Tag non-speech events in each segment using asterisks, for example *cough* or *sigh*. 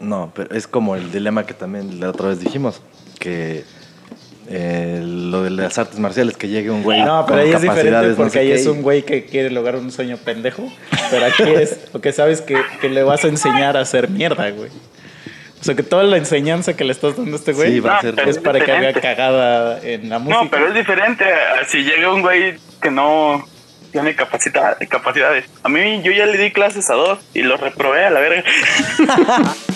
No, pero es como el dilema que también la otra vez dijimos, que eh, lo de las artes marciales, que llegue un güey No, pero con ahí es diferente no porque sé ahí qué, es un güey que quiere lograr un sueño pendejo. Pero aquí es porque sabes que, que le vas a enseñar a hacer mierda, güey. O sea, que toda la enseñanza que le estás dando a este güey Sí, va a No, ser... pero- es para que haga diferente. cagada en la música. No, pero es diferente a si llega un güey que no tiene capacidad, capacidades. A mí yo ya le di clases a dos y los reprobé a la verga. *laughs*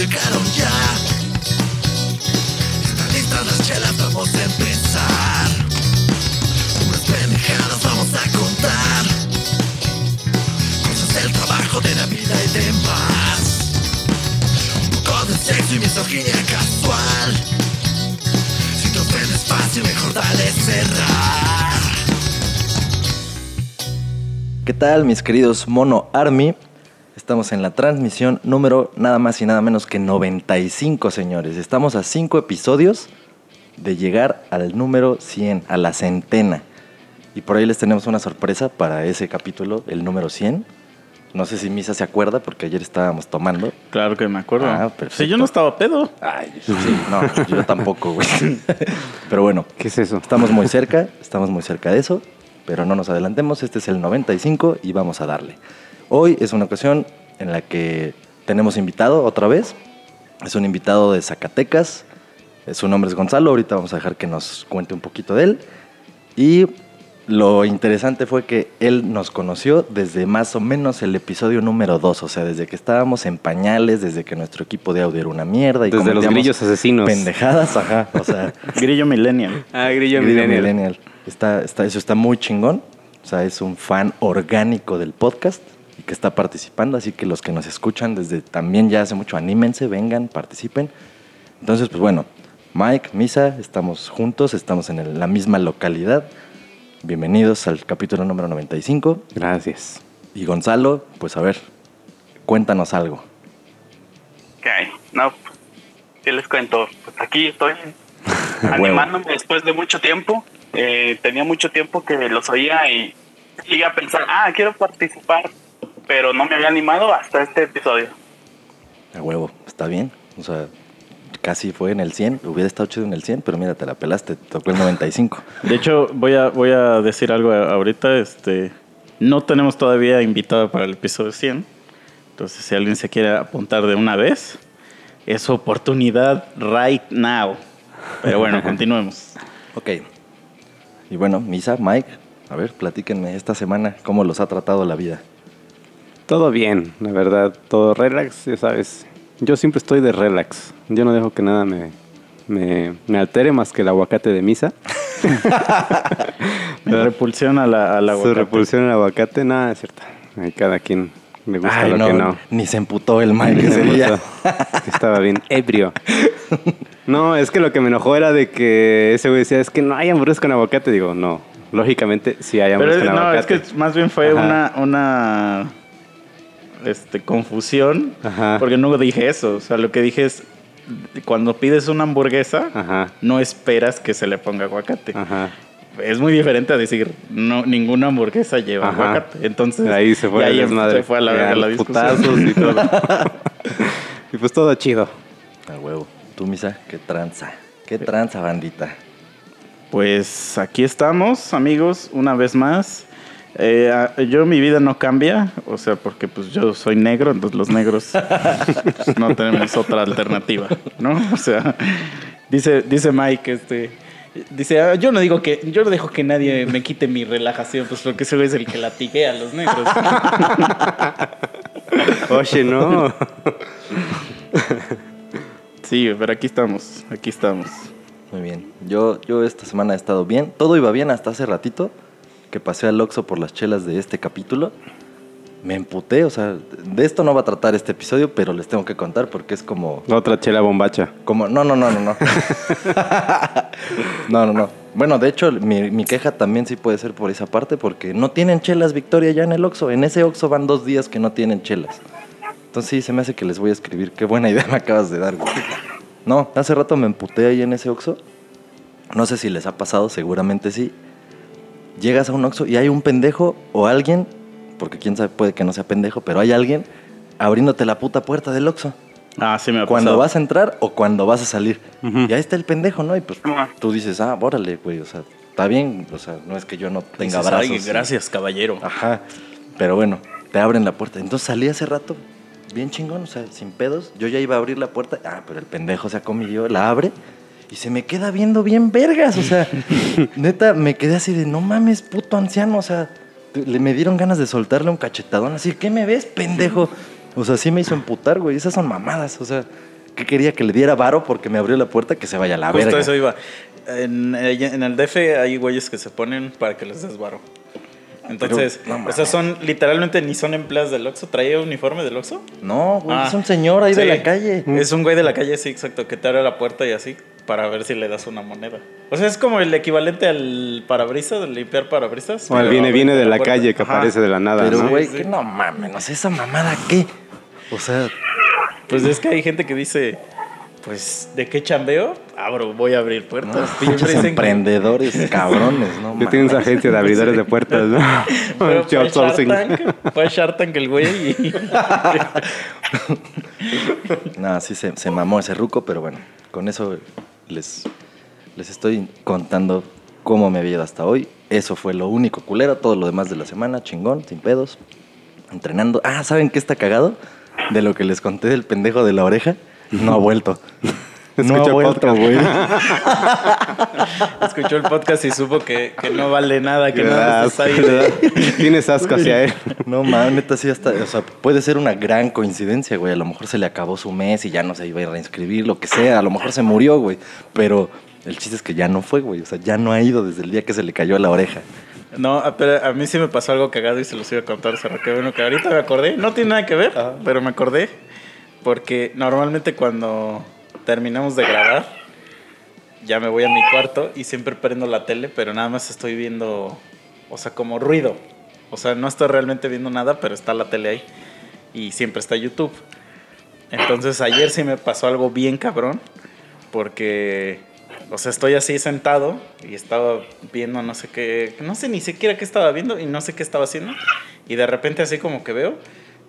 llegaron ya. Están listas las chelas, vamos a empezar. Unas pendejadas vamos a contar. Cosas del trabajo, de la vida y demás. Un poco de sexo y misoginia casual. Si te ofendes fácil, mejor dale cerrar. ¿Qué tal, mis queridos Mono Army? Estamos en la transmisión número nada más y nada menos que 95, señores. Estamos a 5 episodios de llegar al número 100, a la centena. Y por ahí les tenemos una sorpresa para ese capítulo, el número 100. No sé si Misa se acuerda porque ayer estábamos tomando. Claro que me acuerdo. Ah, Sí, perfecto. yo no estaba pedo. Ay, sí, no, yo tampoco, güey. *laughs* Pero bueno, ¿Qué es eso? Estamos muy cerca, estamos muy cerca de eso, pero no nos adelantemos. Este es el 95 y vamos a darle. Hoy es una ocasión en la que tenemos invitado otra vez. Es un invitado de Zacatecas. Eh, Su nombre es Gonzalo. Ahorita vamos a dejar que nos cuente un poquito de él. Y lo interesante fue que él nos conoció desde más o menos el episodio número 2. O sea, desde que estábamos en pañales, desde que nuestro equipo de audio era una mierda. Y Desde los grillos asesinos. Pendejadas, ajá. O sea, *laughs* Grillo Millennial. Ah, grillo Grillo millennial. Millennial. Está, está, eso está muy chingón. O sea, es un fan orgánico del podcast que está participando. Así que los que nos escuchan desde también ya hace mucho, anímense, vengan, participen. Entonces, pues bueno, Mike, Misa, estamos juntos, estamos en el- la misma localidad. Bienvenidos al capítulo número 95. Gracias. Y Gonzalo, pues a ver, cuéntanos algo. Ok, no, ¿qué les cuento? Pues aquí estoy *laughs* animándome después de mucho tiempo. Eh, tenía mucho tiempo que los oía y llegué a pensar, ah, quiero participar, pero no me había animado hasta este episodio. A huevo, está bien. O sea, casi fue en el 100. Hubiera estado chido en el 100, pero mira, te la pelaste, te tocó el 95. *laughs* De hecho, voy a, voy a decir algo ahorita. Este, no tenemos todavía invitado para el episodio 100. Entonces, si alguien se quiere apuntar de una vez, es oportunidad right now. Pero bueno, *laughs* continuemos. Ok. Y bueno, Misa, Mike, a ver, platíquenme esta semana cómo los ha tratado la vida. Todo bien, la verdad. Todo relax, ya sabes. Yo siempre estoy de relax. Yo no dejo que nada me, me, me altere más que el aguacate de misa. *laughs* Me repulsión a la, a la Su repulsión al aguacate, nada, es cierto. Hay cada quien le gusta Ay, lo no, que no. ni se emputó el Mike ese me día. Estaba bien ebrio. *laughs* No, es que lo que me enojó era de que ese güey decía, es que no hay hamburguesas con aguacate. Digo, no. Lógicamente sí hay Pero hamburguesas es- con no, es aguacate. que más bien fue Ajá. una, una este, confusión. Ajá. Porque no dije eso. O sea, lo que dije es, cuando pides una hamburguesa, Ajá. no esperas que se le ponga aguacate. Ajá. Es muy diferente a decir, no, ninguna hamburguesa lleva Ajá. aguacate. Entonces, Ahí se fue y ahí el desmadre. se fue a la, Ya, a la discusión. y todo. *laughs* y pues todo chido. A huevo. Tú, Misa, qué tranza. Qué tranza, bandita. Pues aquí estamos, amigos, una vez más. Eh, a- yo mi vida no cambia, o sea, porque pues yo soy negro, entonces los negros *laughs* pues, no tenemos otra alternativa, ¿no? O sea, dice, dice Mike, este, dice, "Ah, yo no digo que, yo no dejo que nadie me quite mi relajación, pues porque ese es el que latiguea a los negros. *laughs* Oye, no. *laughs* Sí, pero aquí estamos, aquí estamos. Muy bien. Yo, yo esta semana he estado bien. Todo iba bien hasta hace ratito que pasé al Oxxo por las chelas de este capítulo. Me emputé, o sea, de esto no va a tratar este episodio, pero les tengo que contar porque es como Otra chela bombacha. Como, no, no, no, no, no. *laughs* no, no, no. Bueno, de hecho, mi, mi queja también sí puede ser por esa parte, porque no tienen chelas Victoria ya en el Oxxo. En ese Oxxo van dos días que no tienen chelas. Entonces sí, se me hace que les voy a escribir. Qué buena idea *laughs* me acabas de dar, güey. No, hace rato me emputé ahí en ese Oxxo no sé si les ha pasado, seguramente sí. Llegas a un Oxxo y hay un pendejo o alguien, porque quién sabe, puede que no sea pendejo, pero hay alguien abriéndote la puta puerta del Oxxo. Ah, sí me ha Cuando pasado. vas a entrar o cuando vas a salir. Ujú. Y ahí está el pendejo, ¿no? Y pues Ajá. tú dices, ah, órale, güey, o sea, está bien, o sea, no es que yo no tenga Dices, brazos. "Ay, y- gracias, caballero. Ajá. Pero bueno, te abren la puerta. Entonces salí hace rato, bien chingón, o sea, sin pedos. Yo ya iba a abrir la puerta. Ah, pero el pendejo se acomió, la abre y se me queda viendo bien vergas. O sea, *laughs* neta, me quedé así de no mames, puto anciano. O sea, le me dieron ganas de soltarle un cachetadón así. ¿Qué me ves, pendejo? O sea, sí me hizo emputar, güey. Esas son mamadas. O sea, que quería que le diera varo porque me abrió la puerta que se vaya a la Justo verga. eso iba. En, en el DF hay güeyes que se ponen para que les des varo. Entonces, Pero, no o sea, son literalmente ni son empleados del Oxxo. ¿Traía uniforme del Oxxo? No, güey, Ah. es un señor ahí de la calle. Es un güey de la calle, sí, exacto, que te abre la puerta y así para ver si le das una moneda. O sea, es como el equivalente al parabrisas, del limpiar parabrisas. O el pero viene, viene de la calle que Ajá. aparece de la nada, Pero, ¿no? güey, Sí, que sí. no mames, no sé, esa mamada qué. O sea, Pues es que hay gente que dice, pues, ¿de qué chambeo? Abro, voy a abrir ¿no? puertas. pinches que- emprendedores, *laughs* cabrones, no Que tienes mames. agencia de abridores de puertas, ¿no? *laughs* Pero fue Shark Outsourcing. Tank, fue Shark Tank el güey y... *laughs* No, sí se, se mamó ese ruco, pero bueno, con eso les, les estoy contando cómo me había ido hasta hoy. Eso fue lo único culero, todo lo demás de la semana, chingón, sin pedos, entrenando. Ah, ¿saben qué está cagado? De lo que les conté del pendejo de la oreja, no ha vuelto. No ha vuelto, güey. *laughs* Escuchó el podcast y supo que, que no vale nada, que nada está ahí. Tienes asco hacia él. *laughs* No mames, neta, sí, hasta. O sea, puede ser una gran coincidencia, güey. A lo mejor se le acabó su mes y ya no se iba a reinscribir, lo que sea. A lo mejor se murió, güey. Pero el chiste es que ya no fue, güey. O sea, ya no ha ido desde el día que se le cayó la oreja. No, pero a mí sí me pasó algo cagado y se los iba a contar. Que bueno, que ahorita me acordé. No tiene nada que ver, pero me acordé. Porque normalmente cuando terminamos de grabar, ya me voy a mi cuarto y siempre prendo la tele, pero nada más estoy viendo, o sea, como ruido. O sea, no estoy realmente viendo nada, pero está la tele ahí. Y siempre está YouTube. Entonces ayer sí me pasó algo bien cabrón. Porque, o sea, estoy así sentado y estaba viendo no sé qué, no sé ni siquiera qué estaba viendo y no sé qué estaba haciendo. Y de repente así como que veo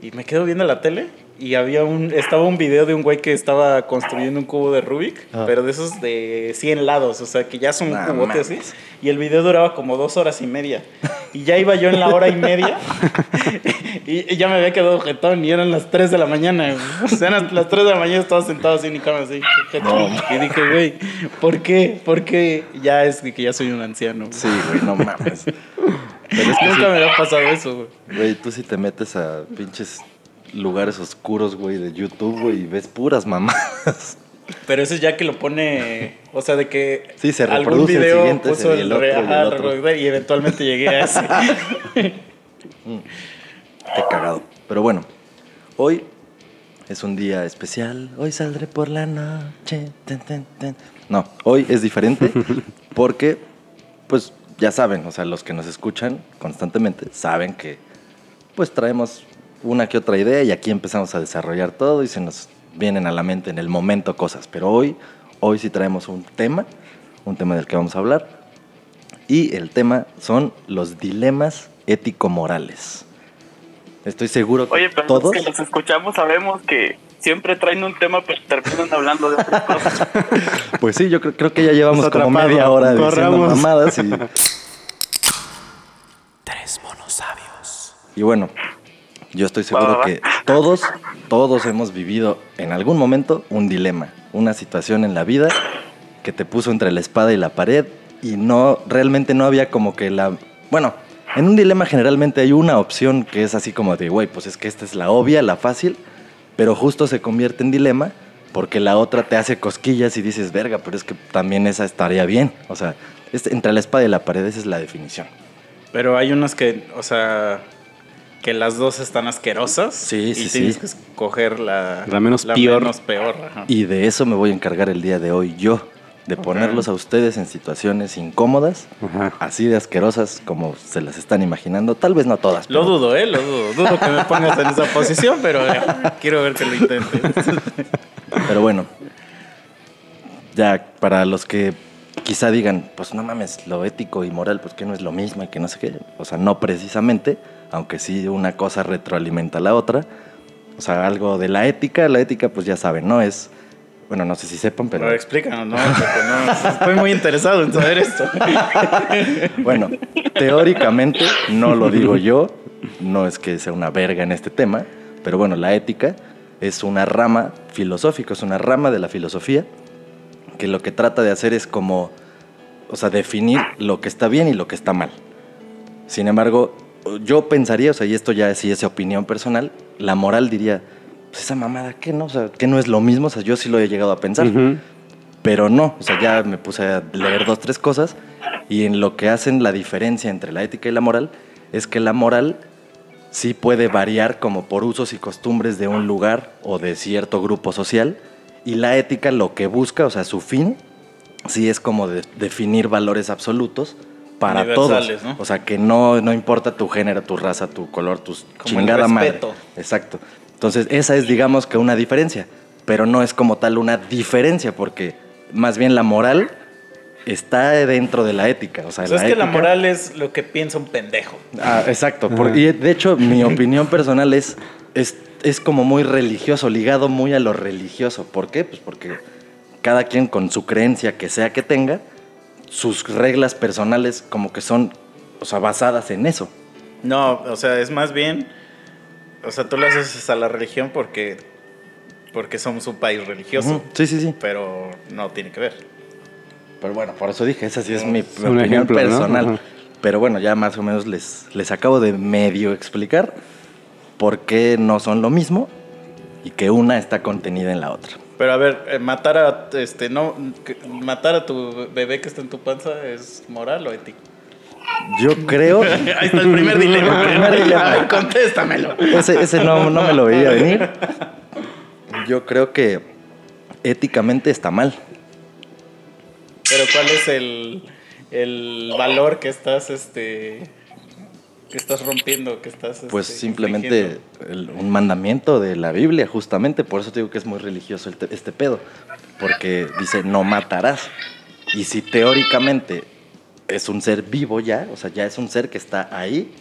y me quedo viendo la tele y había un, estaba un video de un güey que estaba construyendo un cubo de Rubik, Ah. pero de esos de 100 lados, o sea, que ya son un Nah, cubote así. Y el video duraba como dos horas y media. Y ya iba yo en la hora y media. *laughs* y, y ya me había quedado jetón. Y eran las 3 de la mañana. O sea, eran las 3 de la mañana estaba sentado así en mi cama así. jetón. y dije, güey, ¿por qué? Porque ya es que ya soy un anciano. Sí, güey, no mames. Pero es que Nunca me había pasado eso, güey. güey, tú sí te metes a pinches lugares oscuros, güey, de YouTube, güey, y ves puras mamadas. Pero eso es ya que lo pone, o sea, de que Sí, se algún reproduce el video siguiente, puso el, otro, y el ajá, otro. reproducir, y eventualmente llegué a ese. *laughs* Qué cagado. Pero bueno, hoy es un día especial. Hoy saldré por la noche. Ten, ten, ten. No, hoy es diferente *laughs* porque, pues ya saben, o sea, los que nos escuchan constantemente saben que, pues traemos una que otra idea y aquí empezamos a desarrollar todo y se nos vienen a la mente en el momento cosas. Pero hoy, hoy sí traemos un tema, un tema del que vamos a hablar. Y el tema son los dilemas ético-morales. Estoy seguro que Oye, pero todos... los que los escuchamos sabemos que siempre traen un tema, pero terminan hablando de otras cosas. *laughs* Pues sí, yo creo, creo que ya llevamos como media hora diciendo mamadas y, *laughs* Tres monos sabios. Y bueno, yo estoy seguro Va, va, va. que todos, todos hemos vivido en algún momento un dilema, una situación en la vida que te puso entre la espada y la pared y no, realmente no había como que la... Bueno, en un dilema generalmente hay una opción que es así como de, güey, pues es que esta es la obvia, la fácil, pero justo se convierte en dilema porque la otra te hace cosquillas y dices, verga, pero es que también esa estaría bien. O sea, es entre la espada y la pared, esa es la definición. Pero hay unas que, o sea, que las dos están asquerosas. Sí, sí, y tienes sí. que escoger la, La menos peor. menos peor. ajá. Y de eso me voy a encargar el día de hoy yo, de ponerlos a ustedes en situaciones incómodas, Ajá. así de asquerosas como se las están imaginando. Tal vez no todas. Lo pero- dudo, ¿eh? Lo dudo. Dudo que me pongas en esa posición, pero eh, quiero ver que lo intentes. Pero bueno, ya para los que quizá digan, pues no mames, lo ético y moral, pues que no es lo mismo y que no sé qué. O sea, no precisamente, aunque sí una cosa retroalimenta a la otra. O sea, algo de la ética, la ética pues ya saben, ¿no? Es, bueno, no sé si sepan, pero... Pero explícanos, no, no, estoy muy interesado en saber esto. *laughs* Bueno, teóricamente, no lo digo yo, no es que sea una verga en este tema, pero bueno, la ética es una rama filosófica, es una rama de la filosofía que lo que trata de hacer es como, o sea, definir lo que está bien y lo que está mal. Sin embargo, yo pensaría, o sea, y esto ya sí es opinión personal, la moral diría, pues esa mamada, ¿qué no? O sea, que no es lo mismo? O sea, yo sí lo he llegado a pensar. Pero no, o sea, ya me puse a leer dos, tres cosas y en lo que hacen la diferencia entre la ética y la moral es que la moral sí puede variar como por usos y costumbres de un lugar o de cierto grupo social y la ética lo que busca, o sea, su fin, sí es como de- definir valores absolutos para todos. O sea, que no, no importa tu género, tu raza, tu color, tu Como el chingada madre. respeto. Exacto. Entonces, esa es, digamos, que una diferencia, pero no es como tal una diferencia, porque más bien la moral está dentro de la ética. O sea, O sea, es que la moral es lo que piensa un pendejo. Ah, exacto. por- y de hecho, mi opinión personal es, es, es como muy religioso, ligado muy a lo religioso. ¿Por qué? Pues porque cada quien con su creencia que sea que tenga, sus reglas personales como que son, o sea, basadas en eso. No, o sea, es más bien. O sea, tú lo haces a la religión porque. Porque somos un país religioso. Sí, sí, sí. Pero no tiene que ver. Pero bueno, por eso dije, esa sí es mi opinión ejemplo, ¿no? personal. Pero bueno, ya más o menos les, les acabo de medio explicar por qué no son lo mismo y que una está contenida en la otra. Pero a ver, eh, matar a este no matar a tu bebé que está en tu panza es moral o ético. Yo *laughs* creo... Ahí está el primer *laughs* dilema. El primer dilema. Contéstamelo. Ese, ese no, no me lo veía venir. Yo creo que éticamente está mal. Pero ¿cuál es el, el valor que estás este que estás rompiendo, que estás Pues este, simplemente el- un mandamiento de la Biblia, justamente. Por eso te digo que es muy religioso el te- este pedo. Porque dice, no matarás. Y si teóricamente es un ser vivo ya, o sea, ya es un ser que está ahí,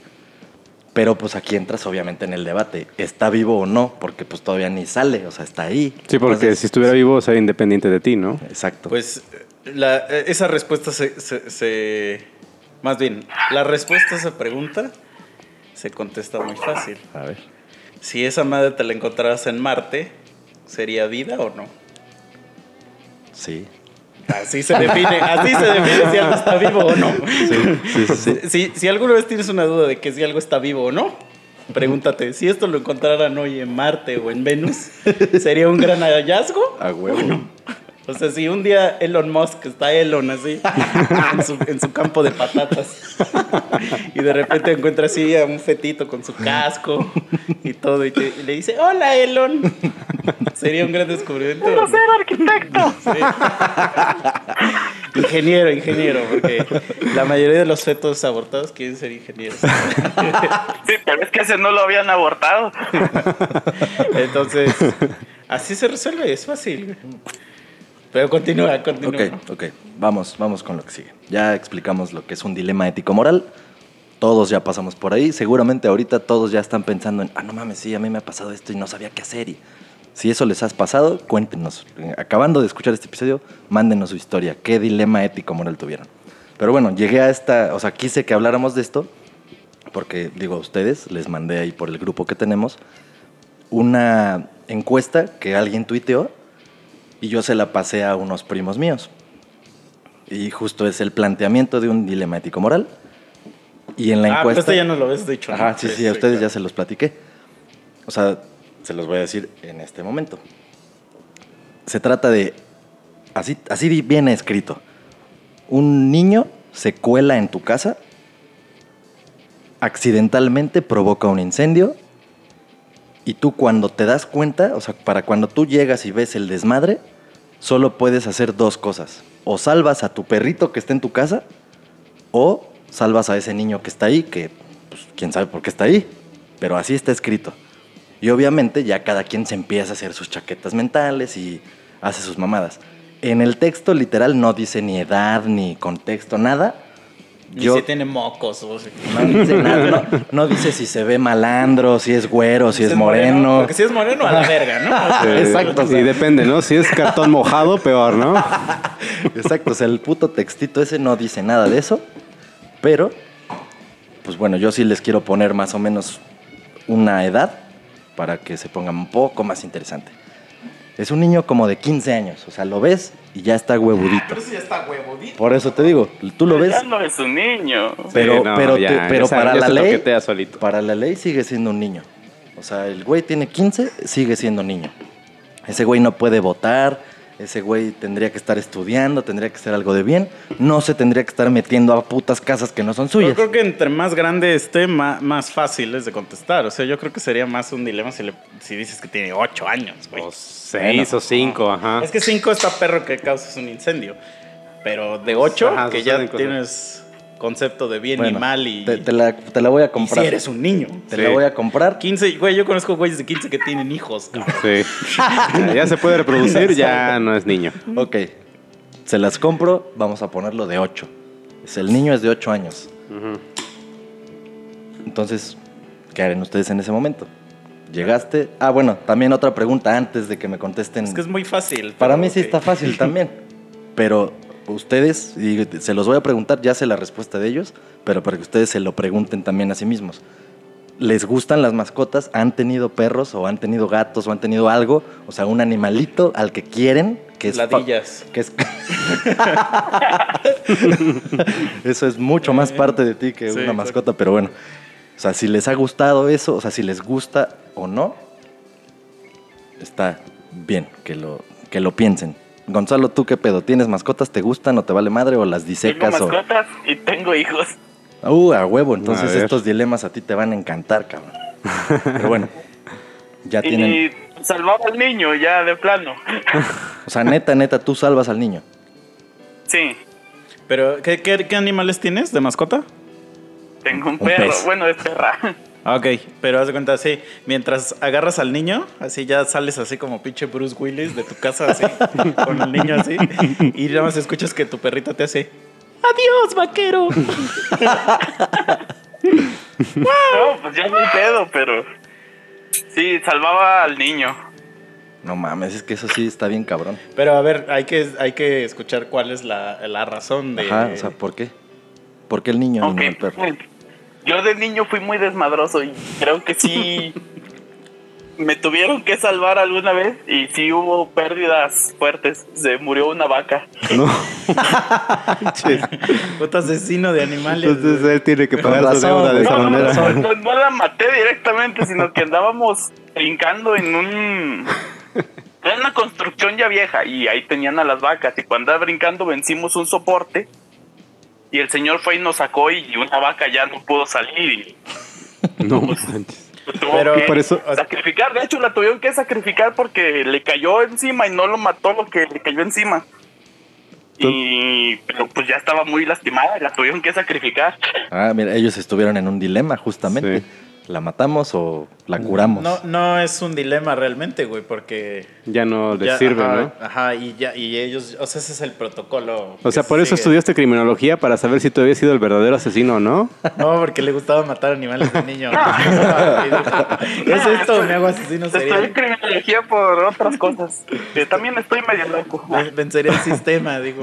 pero pues aquí entras obviamente en el debate, ¿está vivo o no? Porque pues todavía ni sale, o sea, está ahí. Sí, porque Entonces, si estuviera vivo sería independiente de ti, ¿no? Exacto. Pues la, esa respuesta se, se- se- Más bien, la respuesta a esa pregunta se contesta muy fácil. a ver. Si esa madre te la encontraras en Marte, ¿sería vida o no? Sí. Así se define, así se define si algo está vivo o no. Sí, sí, sí. Si, si alguna vez tienes una duda de que si algo está vivo o no, pregúntate, si esto lo encontraran hoy en Marte o en Venus, ¿sería un gran hallazgo? A huevo. O sea, si un día Elon Musk está Elon así, en su, en su campo de patatas, y de repente encuentra así a un fetito con su casco y todo, y, te- y le dice, hola Elon, sería un gran descubrimiento. Quiero ser arquitecto. Sí. Ingeniero, ingeniero, porque la mayoría de los fetos abortados quieren ser ingenieros. Sí, pero es que ese no lo habían abortado. Entonces, así se resuelve, es fácil. Pero continúa, continúa. Ok, ok. Vamos, vamos con lo que sigue. Ya explicamos lo que es un dilema ético-moral. Todos ya pasamos por ahí. Seguramente ahorita todos ya están pensando en, ah, no mames, sí, a mí me ha pasado esto y no sabía qué hacer. Y si eso les has pasado, cuéntenos. Acabando de escuchar este episodio, mándenos su historia. ¿Qué dilema ético-moral tuvieron? Pero bueno, llegué a esta, o sea, quise que habláramos de esto porque, digo, a ustedes les mandé ahí por el grupo que tenemos una encuesta que alguien tuiteó y yo se la pasé a unos primos míos. Y justo es el planteamiento de un dilema ético-moral. Y en la Ah, pero encuesta... esto ya nos lo habías dicho. ¿no? Ajá, sí, sí, a ustedes ya se los platiqué. O sea, se los voy a decir en este momento. Se trata de, así, así viene escrito, un niño se cuela en tu casa, accidentalmente provoca un incendio y tú cuando te das cuenta, o sea, para cuando tú llegas y ves el desmadre, solo puedes hacer dos cosas. O salvas a tu perrito que está en tu casa o salvas a ese niño que está ahí, que pues, quién sabe por qué está ahí, pero así está escrito. Y obviamente ya cada quien se empieza a hacer sus chaquetas mentales y hace sus mamadas. En el texto literal no dice ni edad, ni contexto, nada. Ni Yo- si tiene mocos. O sea, No dice nada, no, no dice si se ve malandro, si es güero, si es moreno. Porque si es moreno, a la verga, ¿no? *laughs* Sea, Exacto, o sea. Y depende, ¿no? Si es cartón mojado, peor, ¿no? *laughs* Exacto, o sea, el puto textito ese no dice nada de eso, pero, pues bueno, yo sí les quiero poner más o menos una edad para que se ponga un poco más interesante. Es un niño como de 15 años, o sea, lo ves y ya está huevudito. Pero si ya está huevudito. Por eso te digo, tú lo ves, Ya no es un niño. pero, Sí, no, pero, ya, te- pero para ya la ley, solito. para la ley sigue siendo un niño. O sea, el güey tiene 15, sigue siendo niño. Ese güey no puede votar, ese güey tendría que estar estudiando, tendría que hacer algo de bien, no se tendría que estar metiendo a putas casas que no son Yo suyas. creo que entre más grande esté, más, más fácil es de contestar. O sea, yo creo que sería más un dilema si, le- si dices que tiene 8 años, güey. O seis o cinco, ajá. Es que 5 está perro que causas un incendio. Pero de 8, Ajá, que ya tienes concepto de bien Bueno, y mal y, te, te la, te la voy a y comprar. si eres un niño. Te Sí. la voy a comprar. 15, güey, yo conozco güeyes de 15 que tienen hijos. *laughs* cabrón. Sí. Ya, ya se puede reproducir, ya no es niño. Ok, se las compro, vamos a ponerlo de 8. El niño es de 8 años. Entonces, ¿qué harán ustedes en ese momento? Llegaste. Ah, bueno, también otra pregunta antes de que me contesten. Es que es muy fácil. Para mí sí está fácil también. *laughs* Pero ustedes, y se los voy a preguntar, ya sé la respuesta de ellos, pero para que ustedes se lo pregunten también a sí mismos. ¿Les gustan las mascotas? ¿Han tenido perros o han tenido gatos o han tenido algo? O sea, un animalito al que quieren, que es... Ladillas. Que es... *laughs* eso es mucho más parte de ti que Sí, una mascota, pero bueno. O sea, si les ha gustado eso, o sea, si les gusta o no, está bien que lo, que lo piensen. Gonzalo, ¿tú qué pedo? ¿Tienes mascotas? ¿Te gustan o te vale madre o las Tengo disecas? O... mascotas y tengo hijos. Uh, a huevo, entonces A estos dilemas a ti te van a encantar, cabrón. Pero bueno, ya tienen... Y salvaba al niño ya de plano. O sea, neta, neta, tú salvas al niño. Sí, Pero, ¿qué, qué, qué animales tienes de mascota? tengo un, Un perro. pez. Bueno, es perra. Ah, Ok, pero haz de cuenta así, mientras agarras al niño, así ya sales así como pinche Bruce Willis de tu casa así, *laughs* con el niño así, y nada más escuchas que tu perrita te hace, adiós, vaquero. *laughs* No, pues ya hay pedo, pero sí, salvaba al niño. No mames, es que eso sí está bien cabrón. Pero a ver, hay que, hay que escuchar cuál es la, la razón de... Ajá, o sea, ¿por qué? ¿Por qué el niño y no el perro? Yo de niño fui muy desmadroso y creo que sí *laughs* me tuvieron que salvar alguna vez y sí hubo pérdidas fuertes. Se murió una vaca. *laughs* Puto asesino de animales. Entonces él tiene que pagar su razón, deuda de güey. esa No, no, manera. no, no, no la maté directamente, sino que andábamos brincando en un... Era una construcción ya vieja y ahí tenían a las vacas y cuando andaba brincando vencimos un soporte y el señor fue y nos sacó y una vaca ya no pudo salir y No manches. tuvo Pero que por eso- sacrificar. De hecho, la tuvieron que sacrificar porque le cayó encima y no lo mató lo que le cayó encima. Y pero pues ya estaba muy lastimada y la tuvieron que sacrificar. Ah, mira, ellos estuvieron en un dilema justamente. Sí. ¿La matamos o la curamos? No, no es un dilema realmente, güey, porque... Ya no les ya- sirve, ajá, ¿no? Ajá, y, ya, y ellos, o sea, ese es el protocolo. O sea, por eso sigue. estudiaste criminología para saber si tú habías sido el verdadero asesino o no. No, porque le gustaba matar animales de niño. *laughs* *laughs* ¿Es esto? Me hago asesino Estoy en criminología por otras cosas. Que también estoy medio loco. *laughs* Ven- Vencería el sistema, digo.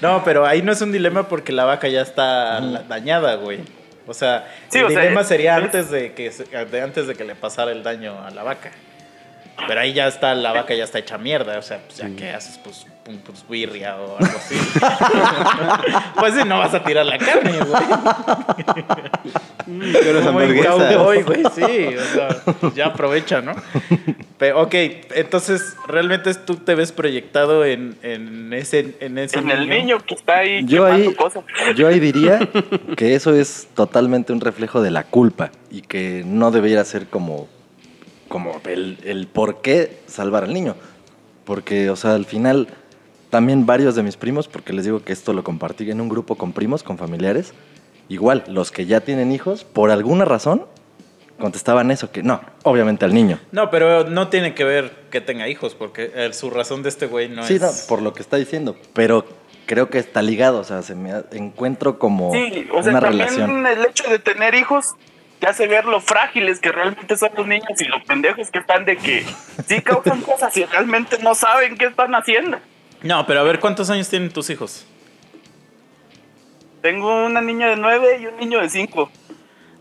No, pero ahí no es un dilema porque la vaca ya está dañada, güey. O sea, Sí, el o dilema sería es- antes de que de antes de que le pasara el daño a la vaca. Pero ahí ya está, la vaca ya está hecha mierda. O sea, pues ya qué haces, pues, pues, birria o algo así. *laughs* pues no vas a tirar la carne, güey. *laughs* Pero cowboy, güey, sí. O sea, ya aprovecha, ¿no? Pero, ok, entonces, ¿realmente tú te ves proyectado en, en ese, en ese En el niño que está ahí Yo ahí, cosas. yo ahí diría que eso es totalmente un reflejo de la culpa y que no debería ser como, como el, el por qué salvar al niño. Porque, o sea, al final, también varios de mis primos, porque les digo que esto lo compartí en un grupo con primos, con familiares, igual, los que ya tienen hijos, por alguna razón, contestaban eso, que no, obviamente al niño. No, pero no tiene que ver que tenga hijos, porque eh, su razón de este güey no sí, es... no, por lo que está diciendo, pero creo que está ligado, o sea, se me encuentro como Sí, o sea, una también relación. el hecho de tener hijos te hace ver lo frágiles que realmente son los niños y lo pendejos que están de que sí causan cosas y realmente no saben qué están haciendo. No, pero a ver, ¿cuántos años tienen tus hijos? Tengo una niña de nueve y un niño de cinco.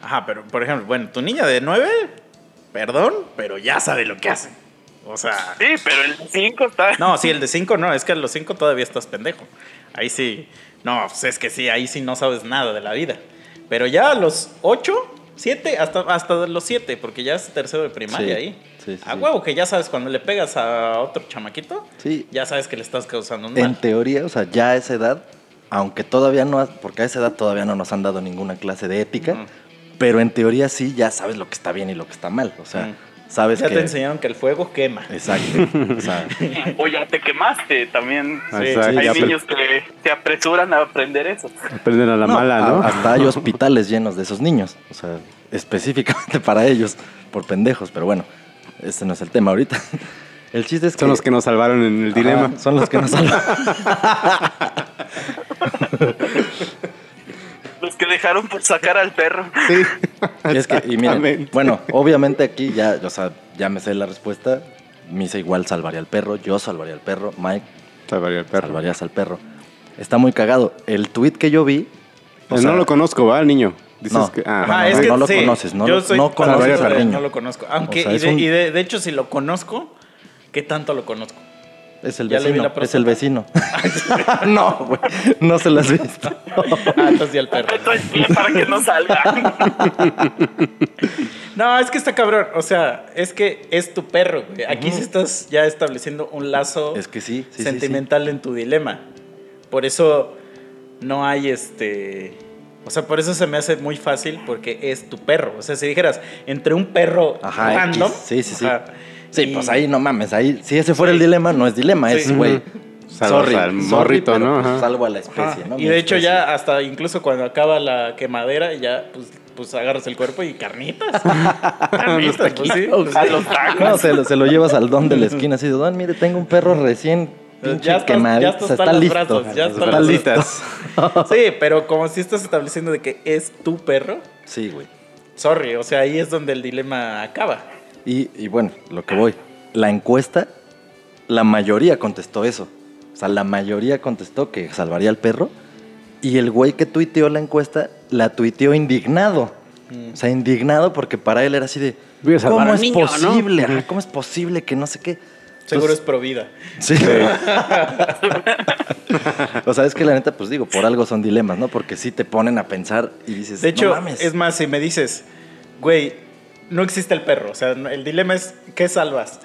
Ajá, pero por ejemplo, bueno, tu niña de 9, perdón, pero ya sabe lo que hace. O sea, Sí, pero el de cinco está... no, sí, el de 5 no, es que a los 5 todavía estás pendejo. Ahí sí, no, pues es que sí, ahí sí no sabes nada de la vida. Pero ya a los 8, 7, hasta, hasta los 7, porque ya es tercero de primaria Sí, ahí. sí, a huevo que ya sabes cuando le pegas a otro chamaquito, Sí. ya sabes que le estás causando un En teoría, o sea, ya a esa edad, aunque todavía no, porque a esa edad todavía no nos han dado ninguna clase de ética, pero en teoría sí ya sabes lo que está bien y lo que está mal, o sea. Sabes Ya que... te enseñaron que el fuego quema. Exacto, o sea, *laughs* O ya te quemaste también. Sí, exacto, hay niños que se apresuran a aprender eso. Aprenden a la no, mala, a- ¿no? hasta hay hospitales llenos de esos niños, o sea, *laughs* específicamente para ellos, por pendejos, pero bueno, ese no es el tema ahorita. *laughs* El chiste es que... Son los que nos salvaron en el Ajá, dilema. son los que nos salvan. Dejaron por sacar al perro. Sí. Y es que, y miren, bueno, obviamente aquí ya, o sea, ya me sé la respuesta. Misa igual salvaría al perro, yo salvaría al perro, Mike Salvaría el perro. salvarías al perro. Está muy cagado. El tweet que yo vi. o Pues sea, no lo conozco, ¿va, niño? Dices No. que. Ah, Ajá, no, es no, que no lo sí, conoces, no yo lo- soy no conoces al de. No lo conozco. Aunque, O sea, y, es de, un- y de- de hecho, si lo conozco, ¿qué tanto lo conozco? Es el Ya vecino. Es el vecino. *laughs* *laughs* no, güey. No se las has visto. Ah, entonces ya el perro. Esto es pie para que no salga. *laughs* No, es que está cabrón. O sea, es que es tu perro, güey. Aquí sí estás ya estableciendo un lazo Es que sí, sí, sí, sentimental en tu dilema. Por eso no hay este. O sea, por eso se me hace muy fácil porque es tu perro. O sea, si dijeras entre un perro Ajá, random. X. Sí, sí, sí. Sí, y- pues ahí no mames. Ahí, si ese fuera el dilema, no es dilema, es güey. Salvas Sorry, al morrito, ¿no? pues, salvo a la Ajá. especie, ¿no? Y Mi de hecho ya hasta incluso cuando acaba la quemadera ya pues, pues agarras el cuerpo y carnitas. *laughs* carnitas, pues sí. A los tacos. No, se lo, se lo llevas al don de la esquina así de don, mire, tengo un perro recién pinche Ya estás- ya estás o sea, está los listo. brazos, ya está está. Sí, pero como si estás estableciendo de que es tu perro, Sí, güey. sorry, o sea, ahí es donde el dilema acaba. Y, y bueno, lo que voy. La encuesta, la mayoría contestó eso. O sea, la mayoría contestó que salvaría al perro. Y el güey que tuiteó la encuesta, la tuiteó indignado. O sea, indignado porque para él era así de... Voy a salvar ¿Cómo es niño, ¿no? posible? Ajá, *laughs* ¿Cómo es posible que no sé qué? Seguro es pro vida. Sí. *laughs* o sea, es que la neta, pues digo, por algo son dilemas, ¿no? Porque sí te ponen a pensar y dices, De hecho, no mames. es más, si me dices, güey, no existe el perro, o sea, el dilema es, ¿qué salvas?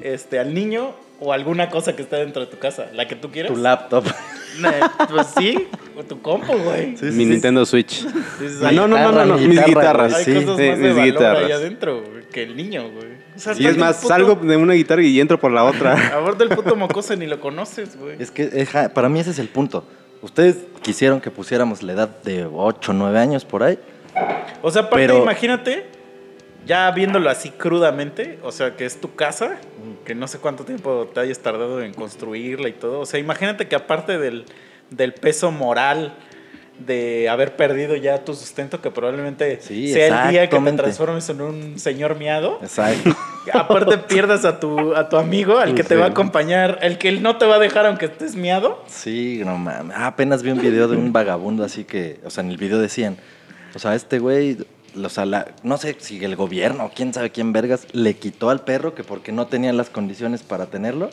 Este, ¿Al niño o alguna cosa que está dentro de tu casa? ¿La que tú quieras? tu laptop. *laughs* Pues sí, o tu compo, güey. Sí, sí, Mi sí. Nintendo Switch. Ah, no, no, no, no, no, mi mis guitarra, guitarras. Hay sí, cosas más de mis valor guitarras. ahí adentro güey, que el niño, güey. O sea, Si es más, puto- salgo de una guitarra y entro por la otra. *laughs* Aparte del puto mocoso ni lo conoces, güey. Es que para mí ese es el punto. Ustedes quisieron que pusiéramos la edad de 8 o 9 años por ahí. O sea, aparte, Pero- imagínate, ya viéndolo así crudamente, o sea, que es tu casa, que no sé cuánto tiempo te hayas tardado en construirla y todo. O sea, imagínate que aparte del, del peso moral de haber perdido ya tu sustento, que probablemente Sí, sea el día que te transformes en un señor miado. Exacto. *laughs* Aparte pierdas a tu, a tu amigo, al que te va a acompañar, el que él no te va a dejar aunque estés miado. Sí, no mames. Ah, apenas vi un video de un vagabundo así que, o sea, en el video decían, o sea, este güey, o sea, la- no sé si el gobierno quién sabe quién vergas le quitó al perro que porque no tenía las condiciones para tenerlo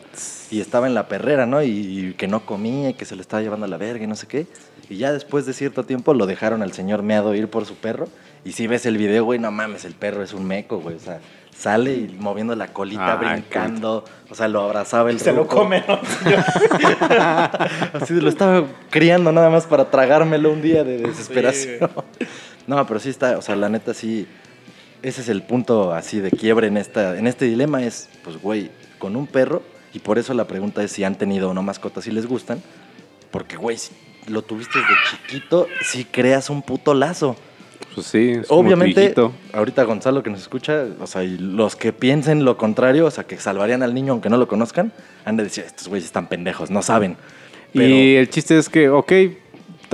y estaba en la perrera, ¿no? Y, y que no comía y que se le estaba llevando a la verga y no sé qué. Y ya después de cierto tiempo lo dejaron al señor meado ir por su perro. Y si ves el video, güey, no mames, el perro es un meco, güey. O sea, sale y moviendo la colita, Ay, brincando. O sea, lo abrazaba el Se lo come, ¿no? *laughs* Así lo estaba criando nada más para tragármelo un día de desesperación. No, pero sí está, o sea, la neta sí, ese es el punto así de quiebre en, esta, en este dilema es, pues, güey, con un perro, y por eso la pregunta es si han tenido o no mascotas, si les gustan, porque, güey, si lo tuviste desde chiquito, si creas un puto lazo. Pues sí, es Obviamente, ahorita Gonzalo que nos escucha, o sea, y los que piensen lo contrario, o sea, que salvarían al niño aunque no lo conozcan, han de decir, estos güeyes están pendejos, no saben. Pero, Y el chiste es que, ok,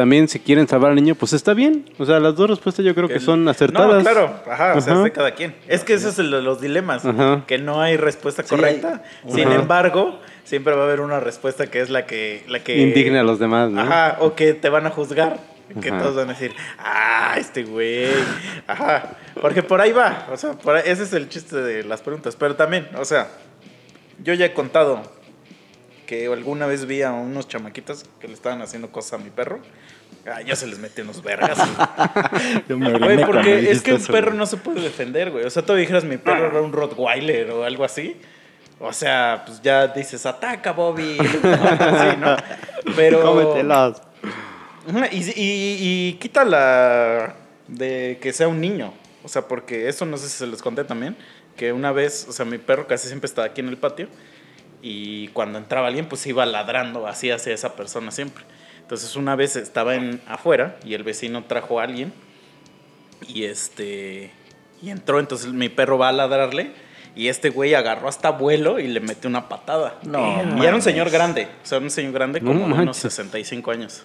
también si quieren salvar al niño, pues está bien. O sea, las dos respuestas yo creo que, son acertadas. No, claro, ajá, o sea, es de cada quien. Es que ese es el de los dilemas, Ajá. que no hay respuesta Sí, correcta. hay- Sin embargo, siempre va a haber una respuesta que es la que... La que Indigna a los demás, ¿no? Ajá, o que te van a juzgar. Que Ajá. todos van a decir, ah, este güey. Ajá. Porque por ahí va. O sea, por ahí- ese es el chiste de las preguntas. Pero también, o sea, yo ya he contado que alguna vez vi a unos chamaquitos que le estaban haciendo cosas a mi perro. Ah, ya se les meten unos vergas. *laughs* yo me Güey, porque es que un perro no se puede defender, güey. O sea, tú dijeras mi perro era un Rottweiler o algo así. O sea, pues ya dices, ataca, Bobby. *laughs* Así, ¿no? Pero. Cómetelos. Ajá, Y, y- y quita la de que sea un niño. O sea, porque eso no sé si se les conté también. Que una vez, o sea, mi perro casi siempre estaba aquí en el patio. Y cuando entraba alguien, pues iba ladrando así hacia esa persona siempre. Entonces una vez estaba en afuera y el vecino trajo a alguien. Y este. Y entró, entonces mi perro va a ladrarle. Y este güey agarró hasta vuelo y le metió una patada. No, y era un señor grande. O sea, un señor grande No como de unos manches. 65 años.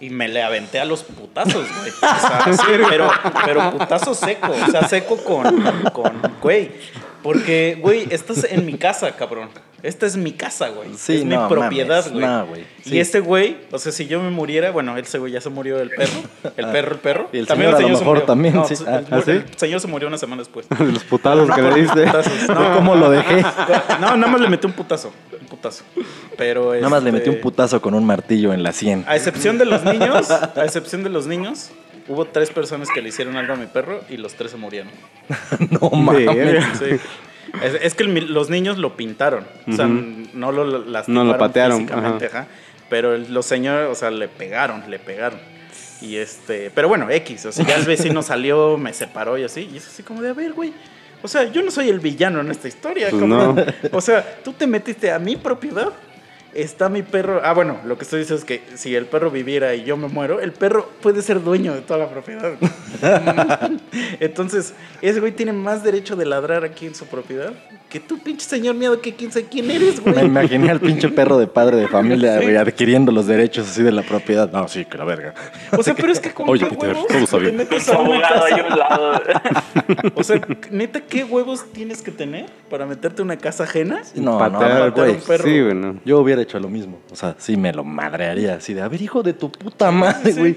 Y me le aventé a los putazos, güey. *laughs* O sea, sí, pero, pero putazo seco. O sea, seco con, con, güey. Porque, güey, estás en mi casa, cabrón. Esta es mi casa, güey. Sí, es mi propiedad, güey. No, güey. Y Sí. este güey, o sea, si yo me muriera, bueno, ese güey ya se murió el perro. *laughs* El perro, el perro. Y el señor a lo se mejor murió. también, No, sí. el- Ah, el, ¿ah, sí? el señor se murió una semana después. *laughs* De los putados que le diste. Putazos. *laughs* No, ¿cómo lo dejé? No, nada más le metí un putazo. Un putazo. Pero Nada más le este, metí un putazo con un martillo en la sien. A excepción de los niños, a excepción de los niños, hubo tres personas que le hicieron algo a mi perro y los tres se murieron. No mames. Sí. Es, es que el los niños lo pintaron, o sea, no lo lastimaron No lo patearon, físicamente, ajá. Pero el- los señores, o sea, le pegaron, le pegaron. Y este, pero bueno, X, o sea, ya el vecino *laughs* salió, me separó y así, y es así como de, a ver, güey, o sea, yo no soy el villano en esta historia, Pues no. *laughs* O sea, tú te metiste a mi propiedad. Está mi perro. Ah, bueno, lo que estoy diciendo es que si el perro viviera y yo me muero, el perro puede ser dueño de toda la propiedad. *laughs* Entonces, ese güey tiene más derecho de ladrar aquí en su propiedad que tú, pinche señor miedo, que quién sabe quién eres, Me güey. imaginé al pinche perro de padre de familia, Sí. güey, adquiriendo los derechos así de la propiedad. No, sí, que la verga. O sea, pero es que *laughs* con Oye, Peter, huevos todo está bien. O sea, neta, ¿qué huevos tienes que tener para meterte a una casa ajena? No, Patear no, güey. a un perro. Sí, güey, no. Yo hubiera hecho lo mismo. O sea, sí me lo madrearía así de, a ver, hijo de tu puta madre, sí. güey.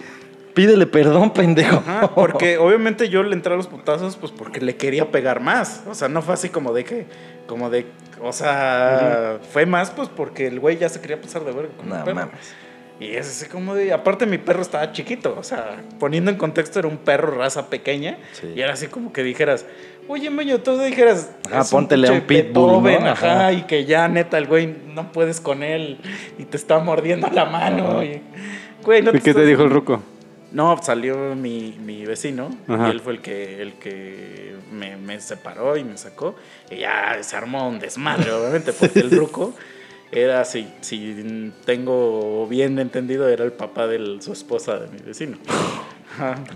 Pídele perdón, pendejo. Ajá, porque obviamente yo le entré a los putazos pues porque le quería pegar más. O sea, no fue así como de que, como de, o sea, fue más pues porque el güey ya se quería pasar de verga con No mames. Y es así como de, aparte mi perro estaba chiquito, o sea, poniendo en contexto era un perro raza pequeña Sí. y era así como que dijeras, oye, meño, tú dijeras, Ajá, es póntele a un pinche pitbull, ¿no? ajá, Ajá. y que ya neta el güey no puedes con él y te está mordiendo la mano. Y- güey, no ¿Y qué te estás- dijo el ruco? no, salió mi, mi vecino Ajá. y él fue el que, el que me, me separó y me sacó. Y ya se armó un desmadre, obviamente, porque el ruco *laughs* era, si, si tengo bien entendido, era el papá de su esposa de mi vecino. *laughs*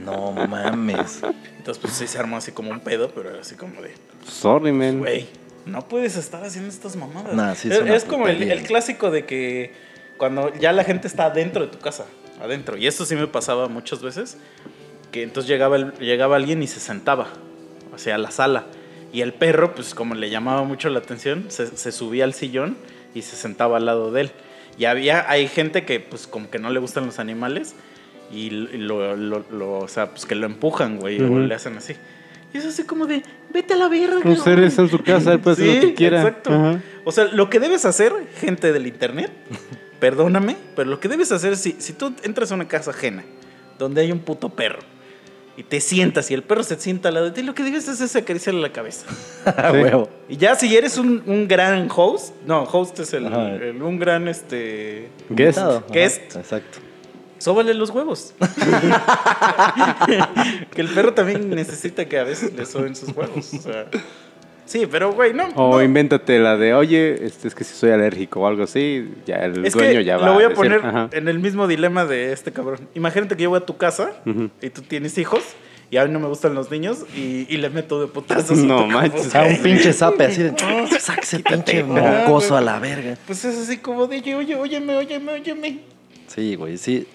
No mames. Entonces, pues sí se armó así como un pedo, pero era así como de, Sorry, man. güey, no puedes estar haciendo estas mamadas. Nah, sí es es, como el, el clásico de que cuando ya la gente está adentro de tu casa, adentro. Y esto sí me pasaba muchas veces, que entonces llegaba, el- llegaba alguien y se sentaba hacia la sala. Y el perro, pues como le llamaba mucho la atención, se, se subía al sillón y se sentaba al lado de él. Y había, hay gente que pues como que no le gustan los animales y lo, lo- lo- o sea, pues que lo empujan, güey, Ujú. o le hacen así. Y es así como de, vete a la verga. Pues él está en su casa, él puede hacer lo que quiera. Exacto. Ajá. O sea, lo que debes hacer, gente del internet, perdóname, pero lo que debes hacer, si, si tú entras a una casa ajena, donde hay un puto perro, y te sientas y el perro se sienta al lado de ti, lo que debes hacer es acariciarle la cabeza. *laughs* Y ya si eres un, un gran host, no, host es el, el- un gran este Guest. Guest. Exacto. sóbale los huevos. *laughs* que el perro también necesita que a veces le soben sus huevos. O sea, sí, pero güey, no. O no. invéntate la de, oye, este, es que si soy alérgico o algo así, ya el Es dueño que ya va lo voy a decir, poner ajá. en el mismo dilema de este cabrón. Imagínate que yo voy a tu casa y tú tienes hijos y a mí no me gustan los niños y, y le meto de putazos. No manches. sea, un pinche zape así de. *laughs* "Oh, saca ese pinche mocoso a la verga. Pues es así como de, oye, oye, óyeme, óyeme, óyeme. Sí, güey, sí.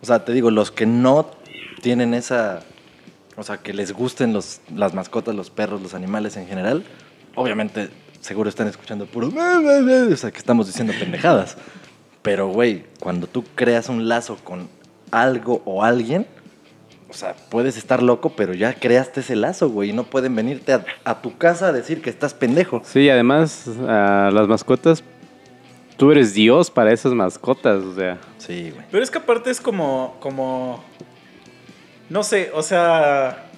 O sea, te digo, los que no tienen esa. O sea, que les gusten los, las mascotas, los perros, los animales en general, obviamente seguro están escuchando puro. O sea, que estamos diciendo pendejadas. Pero, güey, cuando tú creas un lazo con algo o alguien, o sea, puedes estar loco, pero ya creaste ese lazo, güey, y no pueden venirte a, a tu casa a decir que estás pendejo. Sí, además, a las mascotas, tú eres Dios para esas mascotas, o sea. Sí, güey. Pero es que aparte es como, como, no sé, o sea,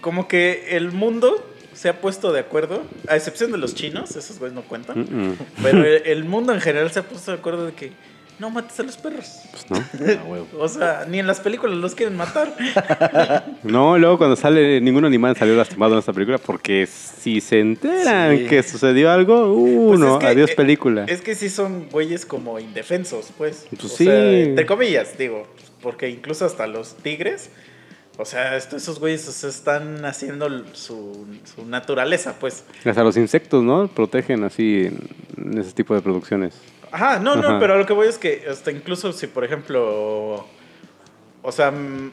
como que el mundo se ha puesto de acuerdo, a excepción de los chinos, esos güeyes no cuentan, mm, mm, pero *laughs* el, mundo en general se ha puesto de acuerdo de que no mates a los perros. Pues no. *laughs* Ah. O sea, ni en las películas los quieren matar. *laughs* No, luego cuando sale, ningún animal salió lastimado en esta película porque si se enteran Sí. que sucedió algo, uh, Pues no, es que, adiós eh, película. Es que sí son güeyes como indefensos, pues. Pues O sí. sea, entre comillas, digo. Porque incluso hasta los tigres, o sea, esto- esos güeyes o sea, están haciendo su, su naturaleza, pues. Hasta los insectos, ¿no? Protegen así en, ese tipo de producciones. Ajá, no, no, pero lo que voy es que hasta incluso si, por ejemplo, o sea,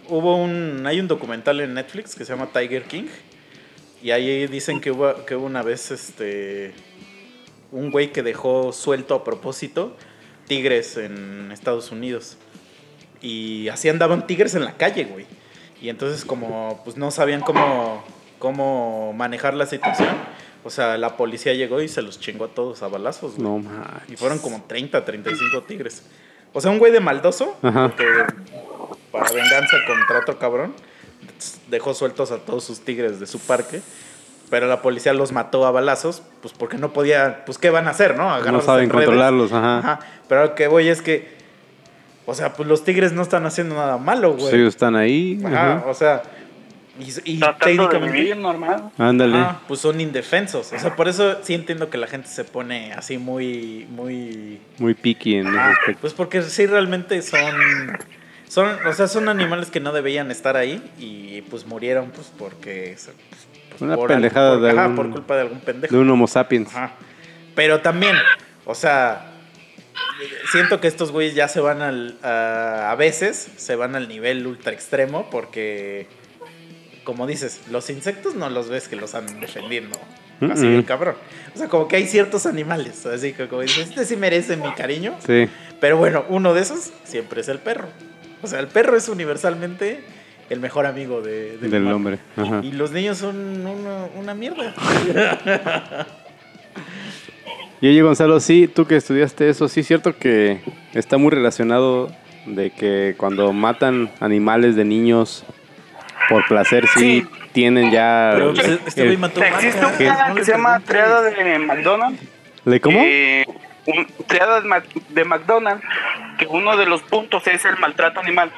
hubo un, hay un documental en Netflix que se llama Tiger King y ahí dicen que hubo, que hubo una vez, este, un güey que dejó suelto a propósito tigres en Estados Unidos y así andaban tigres en la calle, güey. Y entonces como, pues no sabían cómo, cómo manejar la situación, o sea, la policía llegó y se los chingó a todos a balazos, güey. No manches. Y fueron como 30, 35 tigres. O sea, un güey de maldoso, porque para venganza contra otro cabrón, dejó sueltos a todos sus tigres de su parque. Pero la policía los mató a balazos, pues porque no podía, pues qué van a hacer, ¿no? No Agarrarlos saben en redes. controlarlos, ajá. Ajá. Pero lo que voy es que, o sea, pues los tigres no están haciendo nada malo, Pues güey. ellos están ahí. Ajá, ajá. o sea, y, y Tratando de técnicamente... vivir normal. Ándale. Ah, pues son indefensos. O sea, por eso sí entiendo que la gente se pone así muy, muy... Muy picky en ese aspecto. pues porque sí realmente son... Son, o sea, son animales que no debían estar ahí y pues murieron pues porque... se- pues, Una por pendejada por, de ajá, algún- por culpa de algún pendejo. De un Homo sapiens. Ajá. Pero también, o sea, siento que estos güeyes ya se van al. A, a veces se van al nivel ultra extremo porque, como dices, los insectos no los ves que los andan defendiendo. Así el cabrón. O sea, como que hay ciertos animales. Así que, como dices, este sí merece mi cariño. Sí. Pero bueno, uno de esos siempre es el perro. O sea, el perro es universalmente el mejor amigo de, del Del humano. hombre. Ajá. Y los niños son una, una mierda. *laughs* Y oye, Gonzalo, sí, tú que estudiaste eso, sí es cierto que está muy relacionado de que cuando matan animales de niños por placer, sí, Sí. tienen ya... Pero pues, este el- mató Existe una no que se llama triada de McDonald's. ¿Le cómo? Eh, un, triada de, de McDonald's, que uno de los puntos es el maltrato animal.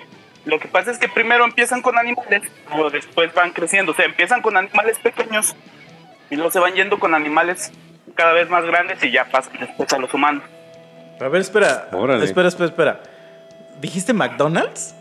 Lo que pasa es que primero empiezan con animales, pero después van creciendo. O sea, empiezan con animales pequeños y luego se van yendo con animales cada vez más grandes y ya pasan después a los humanos. A ver, espera. Órale. Espera, espera, espera. ¿Dijiste McDonald's?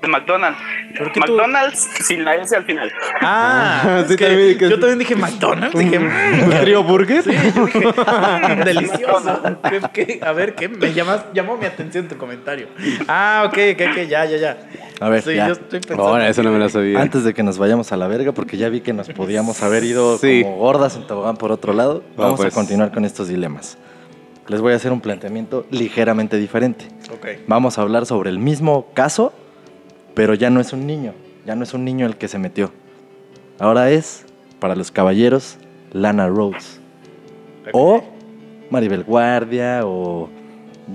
De McDonald's. ¿Por qué tú- McDonald's sin la S al final. Ah, Sí, es que también, que- yo también dije McDonald's. Dije, mm, ¿Trio Burger? sí, yo dije, mm, *laughs* delicioso. ¿Qué- qué? A ver, ¿qué? Me llamas, llamó mi atención tu comentario. Ah, ok, ok, ok, ya, ya, ya. A ver, Sí, ya. yo estoy pensando. Ahora, eso no me lo sabía. Antes de que nos vayamos a la verga, porque ya vi que nos podíamos haber ido Sí. como gordas en tobogán por otro lado, Va, vamos pues. a continuar con estos dilemas. Les voy a hacer un planteamiento ligeramente diferente. Ok. Vamos a hablar sobre el mismo caso, pero ya no es un niño, ya no es un niño el que se metió. Ahora es, para los caballeros, Lana Rhodes. O Maribel Guardia, o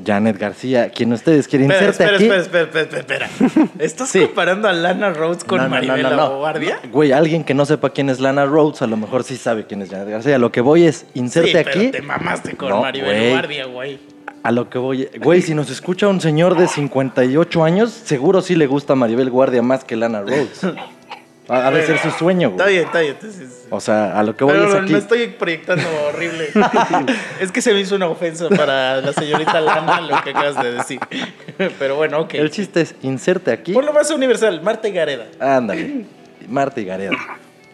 Janet García, quien ustedes quieran. Espera, Inserte espera, aquí. espera, espera, espera, espera. *laughs* ¿Estás Sí. comparando a Lana Rhodes con No. Guardia? Güey, alguien que no sepa quién es Lana Rhodes, a lo mejor sí sabe quién es Janet García. Lo que voy es, inserte sí, pero aquí. te mamaste con Maribel güey. Guardia, güey. A lo que voy. Güey, si nos escucha un señor de 58 años, seguro sí le gusta Maribel Guardia más que Lana Rhodes. *laughs* Ha ha de ser su sueño, Está güey. bien, está bien. entonces- O sea, a lo que voy Pero es no, aquí. me estoy proyectando horrible. *laughs* es que se me hizo una ofensa para la señorita Lana lo que acabas de decir. *laughs* Pero bueno, ok. El chiste es inserte aquí. Por lo más universal, Marta y Gareda. Ándale. Marta y Gareda.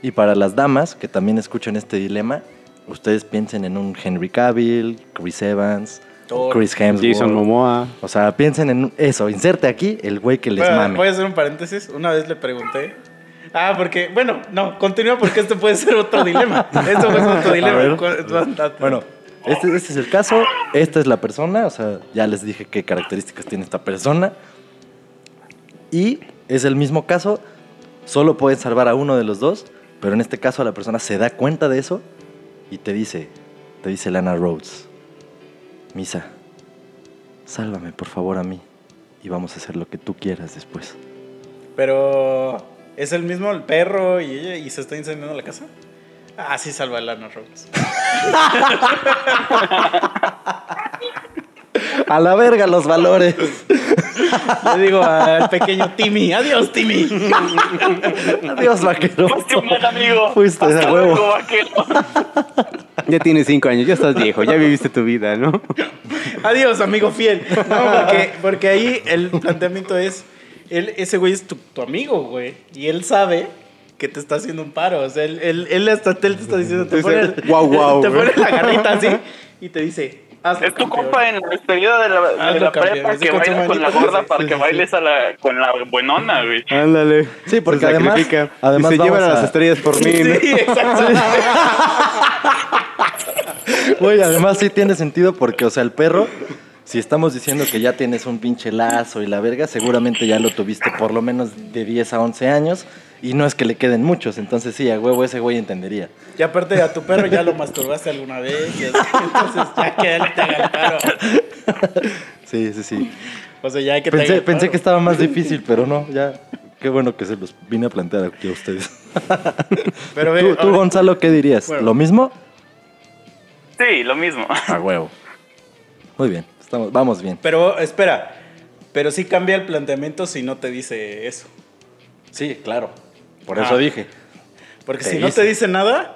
Y para las damas que también escuchan este dilema, ustedes piensen en un Henry Cavill, Chris Evans, Thor. Chris Hemsworth. Jason Momoa. O sea, piensen en eso, inserte aquí el güey que les Bueno, mame. Voy a hacer un paréntesis. Una vez le pregunté. Ah, porque, bueno, no, continúa porque esto puede ser otro dilema. Esto puede ser otro dilema. ver. ¿Cuál- Bueno, este, este es el caso, esta es la persona, o sea, ya les dije qué características tiene esta persona. Y es el mismo caso, solo pueden salvar a uno de los dos, pero en este caso la persona se da cuenta de eso y te dice, te dice Lana Rhodes, Misa, sálvame por favor a mí y vamos a hacer lo que tú quieras después. Pero, ¿es el mismo el perro y ella y se está incendiando la casa? Ah, sí, salva a Lana Rhodes. *laughs* A la verga los valores. Le digo al pequeño Timmy, adiós Timmy. *laughs* Adiós, vaquero. Fuiste un buen amigo. Fuiste de huevo. luego, vaquero. Ya tienes cinco años, ya estás viejo, ya viviste tu vida, ¿no? Adiós, amigo fiel. No, porque, porque ahí el planteamiento es, él, ese güey es tu, tu amigo, güey. Y él sabe que te está haciendo un paro. O sea, él, él, él hasta él te está diciendo, te pone, el- Guau, guau, te pone la garrita así y te dice, hazlo, Es tu campeón". compa en la despedida de la, de Hazlo, la campeón. prepa que con su baila con la gorda para sí, que sí. bailes a la, con la buenona, güey. Ándale. Sí, porque Se además- sacrifica. además y se llevan a las estrellas por mí, ¿no? Sí, exacto. *laughs* Güey, además sí tiene sentido porque, o sea, el perro, si estamos diciendo que ya tienes un pinche lazo y la verga, seguramente ya lo tuviste por lo menos de 10 a 11 años y no es que le queden muchos, entonces sí, a huevo ese güey entendería. Y aparte a tu perro ya lo masturbaste alguna vez. y así, entonces ya que él te haga el paro. Sí, sí, sí. O sea, ya hay que Pensé, pensé que estaba más difícil, pero no, ya. Qué bueno que se los vine a plantear aquí a ustedes. Pero *laughs* ve, ¿Tú, tú, Gonzalo, qué dirías? Bueno. ¿Lo mismo? Sí, lo mismo. A huevo. Muy bien, estamos, vamos bien. Pero espera, pero sí cambia el planteamiento si no te dice eso. Sí, claro. Por Ah. eso dije. Porque Te si no dice. te dice nada,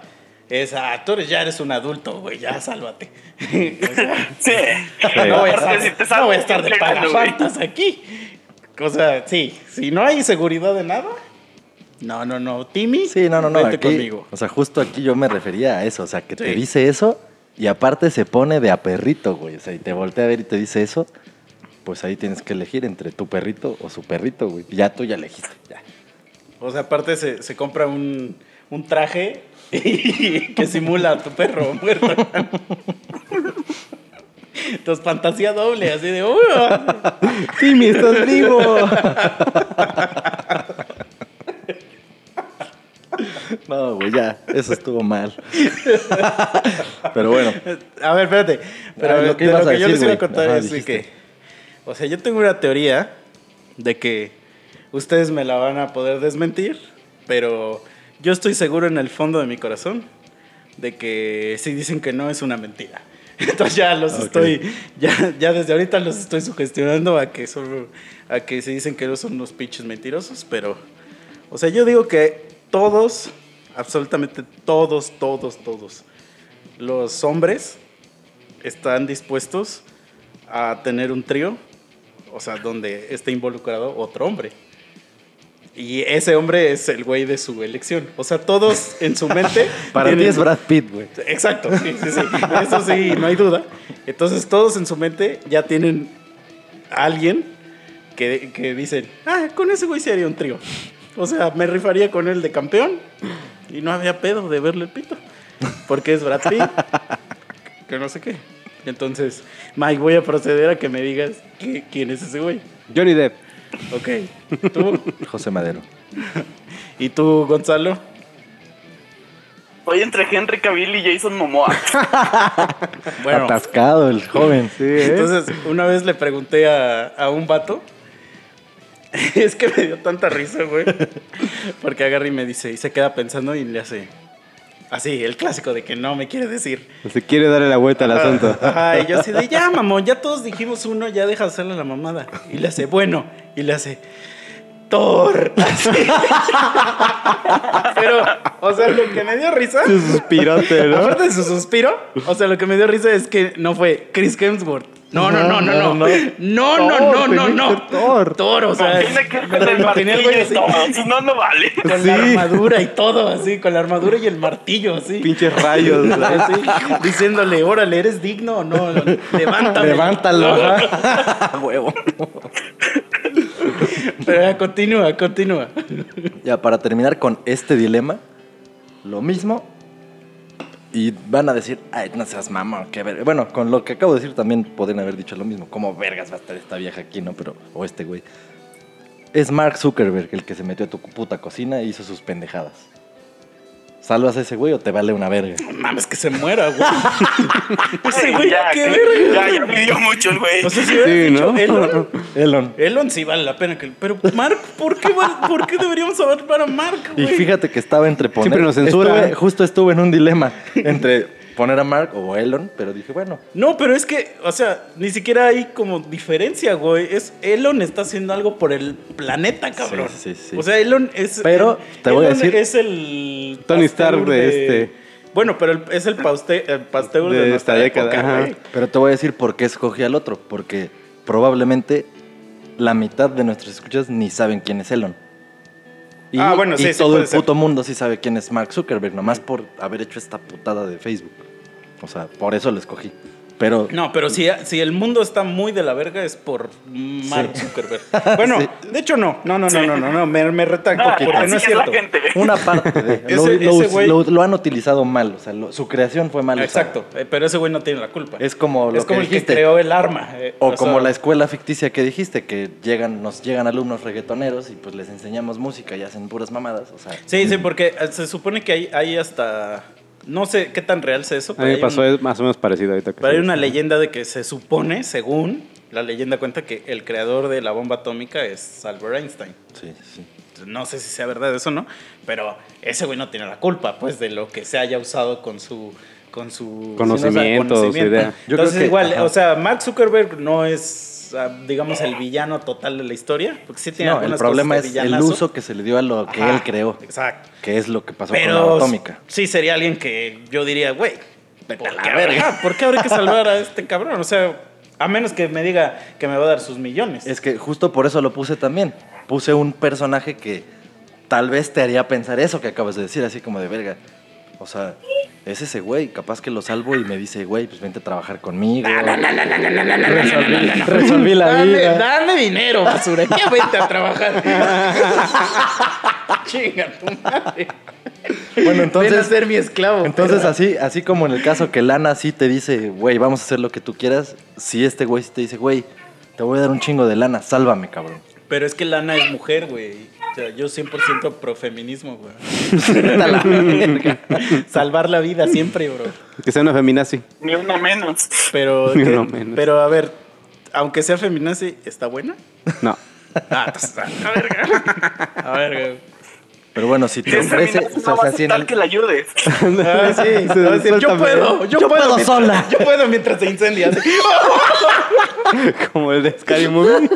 es, ah, tú eres- ya eres un adulto, güey, ya sálvate. *laughs* Sí. no, voy a estar, si te no voy a estar de pagafantas aquí. O sea, sí, si no hay seguridad de nada, no, no, no, Timmy, Sí, no, no, no. vente aquí- conmigo. O sea, justo aquí yo me refería a eso. O sea, que te Sí. dice eso y aparte se pone de a perrito, güey. O sea, y te voltea a ver y te dice eso. Pues ahí tienes que elegir entre tu perrito o su perrito, güey. Ya tú ya elegiste. Ya. O sea, aparte se, se compra un, un traje *laughs* que simula a tu perro muerto. Entonces, fantasía doble, así de, "Uh". *laughs* Timmy, estás vivo. *laughs* *laughs* No, güey, ya. Eso estuvo mal. *laughs* Pero bueno. A ver, espérate. Pero Ah, lo lo que que, ibas a yo decir, les iba a contar Ajá, es de que. O sea, yo tengo una teoría de que ustedes me la van a poder desmentir, pero yo estoy seguro en el fondo de mi corazón de que si dicen que no es una mentira. *laughs* Entonces ya los Ok. estoy, ya, ya desde ahorita los estoy sugestionando a que son, a que se dicen que no son unos pinches mentirosos, pero, o sea, yo digo que todos, absolutamente todos, todos, todos, los hombres están dispuestos a tener un trío, o sea, donde esté involucrado otro hombre. Y ese hombre es el güey de su elección. O sea, todos en su mente. *laughs* Para ti tienen- es Brad Pitt, güey. Exacto, sí, sí, sí. Eso sí, no hay duda. Entonces todos en su mente ya tienen a alguien que, que dicen, ah, con ese güey se haría un trío. O sea, me rifaría con él de campeón y no había pedo de verle el pito. Porque es Brad Pitt. *laughs* que no sé qué. Entonces, Mike, voy a proceder a que me digas que- quién es ese güey. Johnny Depp. Ok. *laughs* ¿Tú? José Madero. ¿Y tú, Gonzalo? Estoy entre Henry Cavill y Jason Momoa. *laughs* Bueno, Atascado el joven. Sí, ¿eh? Entonces, una vez le pregunté a, a un vato. *laughs* Es que me dio tanta risa, güey. Porque agarra y me dice, y se queda pensando y le hace. Así, el clásico de que no me quiere decir. Se quiere darle la vuelta al asunto. Ajá, y yo así de, ya, *laughs* mamón, ya todos dijimos uno, ya deja de hacerle la mamada. Y le hace, bueno, y le hace, Thor. Así. *laughs* Pero, o sea, lo que me dio risa. Su suspirote, ¿no? Aparte de su suspiro, o sea, lo que me dio risa es que no fue Chris Hemsworth. No, no, no, no, no. No, no, no, no, no. no. Thor. Thor, o sea, Tiene que lo el martillo y no, no vale. con la armadura y todo, así, con la armadura y el martillo, así. Pinches rayos. *laughs* Así, diciéndole, órale, ¿eres digno o no? *laughs* Levántame. Levántalo. ajá. Huevo. Pero continúa, continúa. Ya, para terminar con este dilema, lo mismo. Y van a decir, ay, no seas mamá, qué verga. Bueno, con lo que acabo de decir también podrían haber dicho lo mismo. ¿Cómo vergas va a estar esta vieja aquí, no? Pero, o este güey. Es Mark Zuckerberg el que se metió a tu puta cocina e hizo sus pendejadas. ¿Salvas a ese güey o te vale una verga? No mames, que se muera, güey. *laughs* Ese güey, ya, qué verga. ya, ya pidió mucho el güey. O sea, si Sí, dicho ¿no? Elon, Elon. Elon sí vale la pena que. Pero, Mark, ¿por qué, ¿por qué deberíamos saber para Mark, Y güey? fíjate que estaba entre poner... Siempre nos censura. Estuve- justo estuve en un dilema entre poner a Mark o Elon, pero dije, bueno, No, pero es que, o sea, ni siquiera hay como diferencia, güey. Es Elon está haciendo algo por el planeta, cabrón. Sí, sí, sí. O sea, Elon es. Pero, te voy a decir- Es el. Tony Stark de este. Bueno, pero el- es el, pauste, el Pasteur de, De nuestra esta década, época, ajá. güey. Pero te voy a decir por qué escogí al otro. Porque probablemente la mitad de nuestros escuchas ni saben quién es Elon. Y, Ah, bueno, sí, y sí todo el ser. puto mundo sí sabe quién es Mark Zuckerberg, nomás por haber hecho esta putada de Facebook. O sea, por eso lo escogí. Pero No, pero si, si el mundo está muy de la verga es por Mark Zuckerberg. *laughs* Bueno, Sí. de hecho no. No, no, no, no, no, no. Me, me Ah, porque porque no es es cierto. gente. *laughs* una parte de... lo, Ese- lo- ese güey- lo- lo han utilizado mal. O sea, lo- su creación fue mal. Exacto, eh, pero ese güey no tiene la culpa. Es como lo es como que el que dijiste. creó el arma. eh, O como la escuela ficticia que dijiste, que llegan, nos llegan alumnos reggaetoneros y pues les enseñamos música y hacen puras mamadas. O sea, Sí, sí, porque eh, se supone que hay, hay hasta... No sé qué tan real es eso, A pero, mí me hay, pasó un- es más o menos parecido ahorita. que pero hay una leyenda de que se supone, según la leyenda cuenta que el creador de la bomba atómica es Albert Einstein. sí, sí. No sé si sea verdad eso o no, pero ese güey no tiene la culpa, pues, de lo que se haya usado con su... Con su Conocimiento, su idea. Yo Entonces, creo que- igual, ajá. o sea, Mark Zuckerberg no es, digamos, el villano total de la historia, porque sí tiene No, el problema es el uso que se le dio a lo que Ajá, él creó, Exacto. que es lo que pasó con la atómica. sí sería alguien que yo diría, güey, ¿por, a la verga. ¿por qué habría que salvar a este cabrón? O sea, a menos que me diga que me va a dar sus millones. Es que justo por eso lo puse también. Puse un personaje que tal vez te haría pensar eso que acabas de decir, así como de verga. O sea, es ese güey, capaz que lo salvo y me dice, güey, pues vente a trabajar conmigo. resolví, resolví la dame, vida. dame dinero, basura. ¿Qué vente a trabajar? Chinga tu madre. Bueno, Ven a entonces, ser mi esclavo. entonces así, así como en el caso que Lana sí te dice, güey, vamos a hacer lo que tú quieras, si este güey sí te dice, güey, te voy a dar un chingo de lana, sálvame, cabrón. Pero es que Lana es mujer, güey. O sea, yo 100% profeminismo, güey. Salvar la vida siempre, bro. Que sea una feminazi. Ni uno menos. Pero, Ni que- uno menos. pero a ver, aunque sea feminazi, ¿está buena? No. Ah, entonces, a verga. A verga. Pero bueno, si te ofrece, o no sea, va a si en aceptar el- que la ayudes. *laughs* Ah, sí, se va a decir, yo puedo, yo, Yo puedo, puedo mientras- sola. *laughs* Yo puedo mientras se incendia. *laughs* Como el de Scary Movie.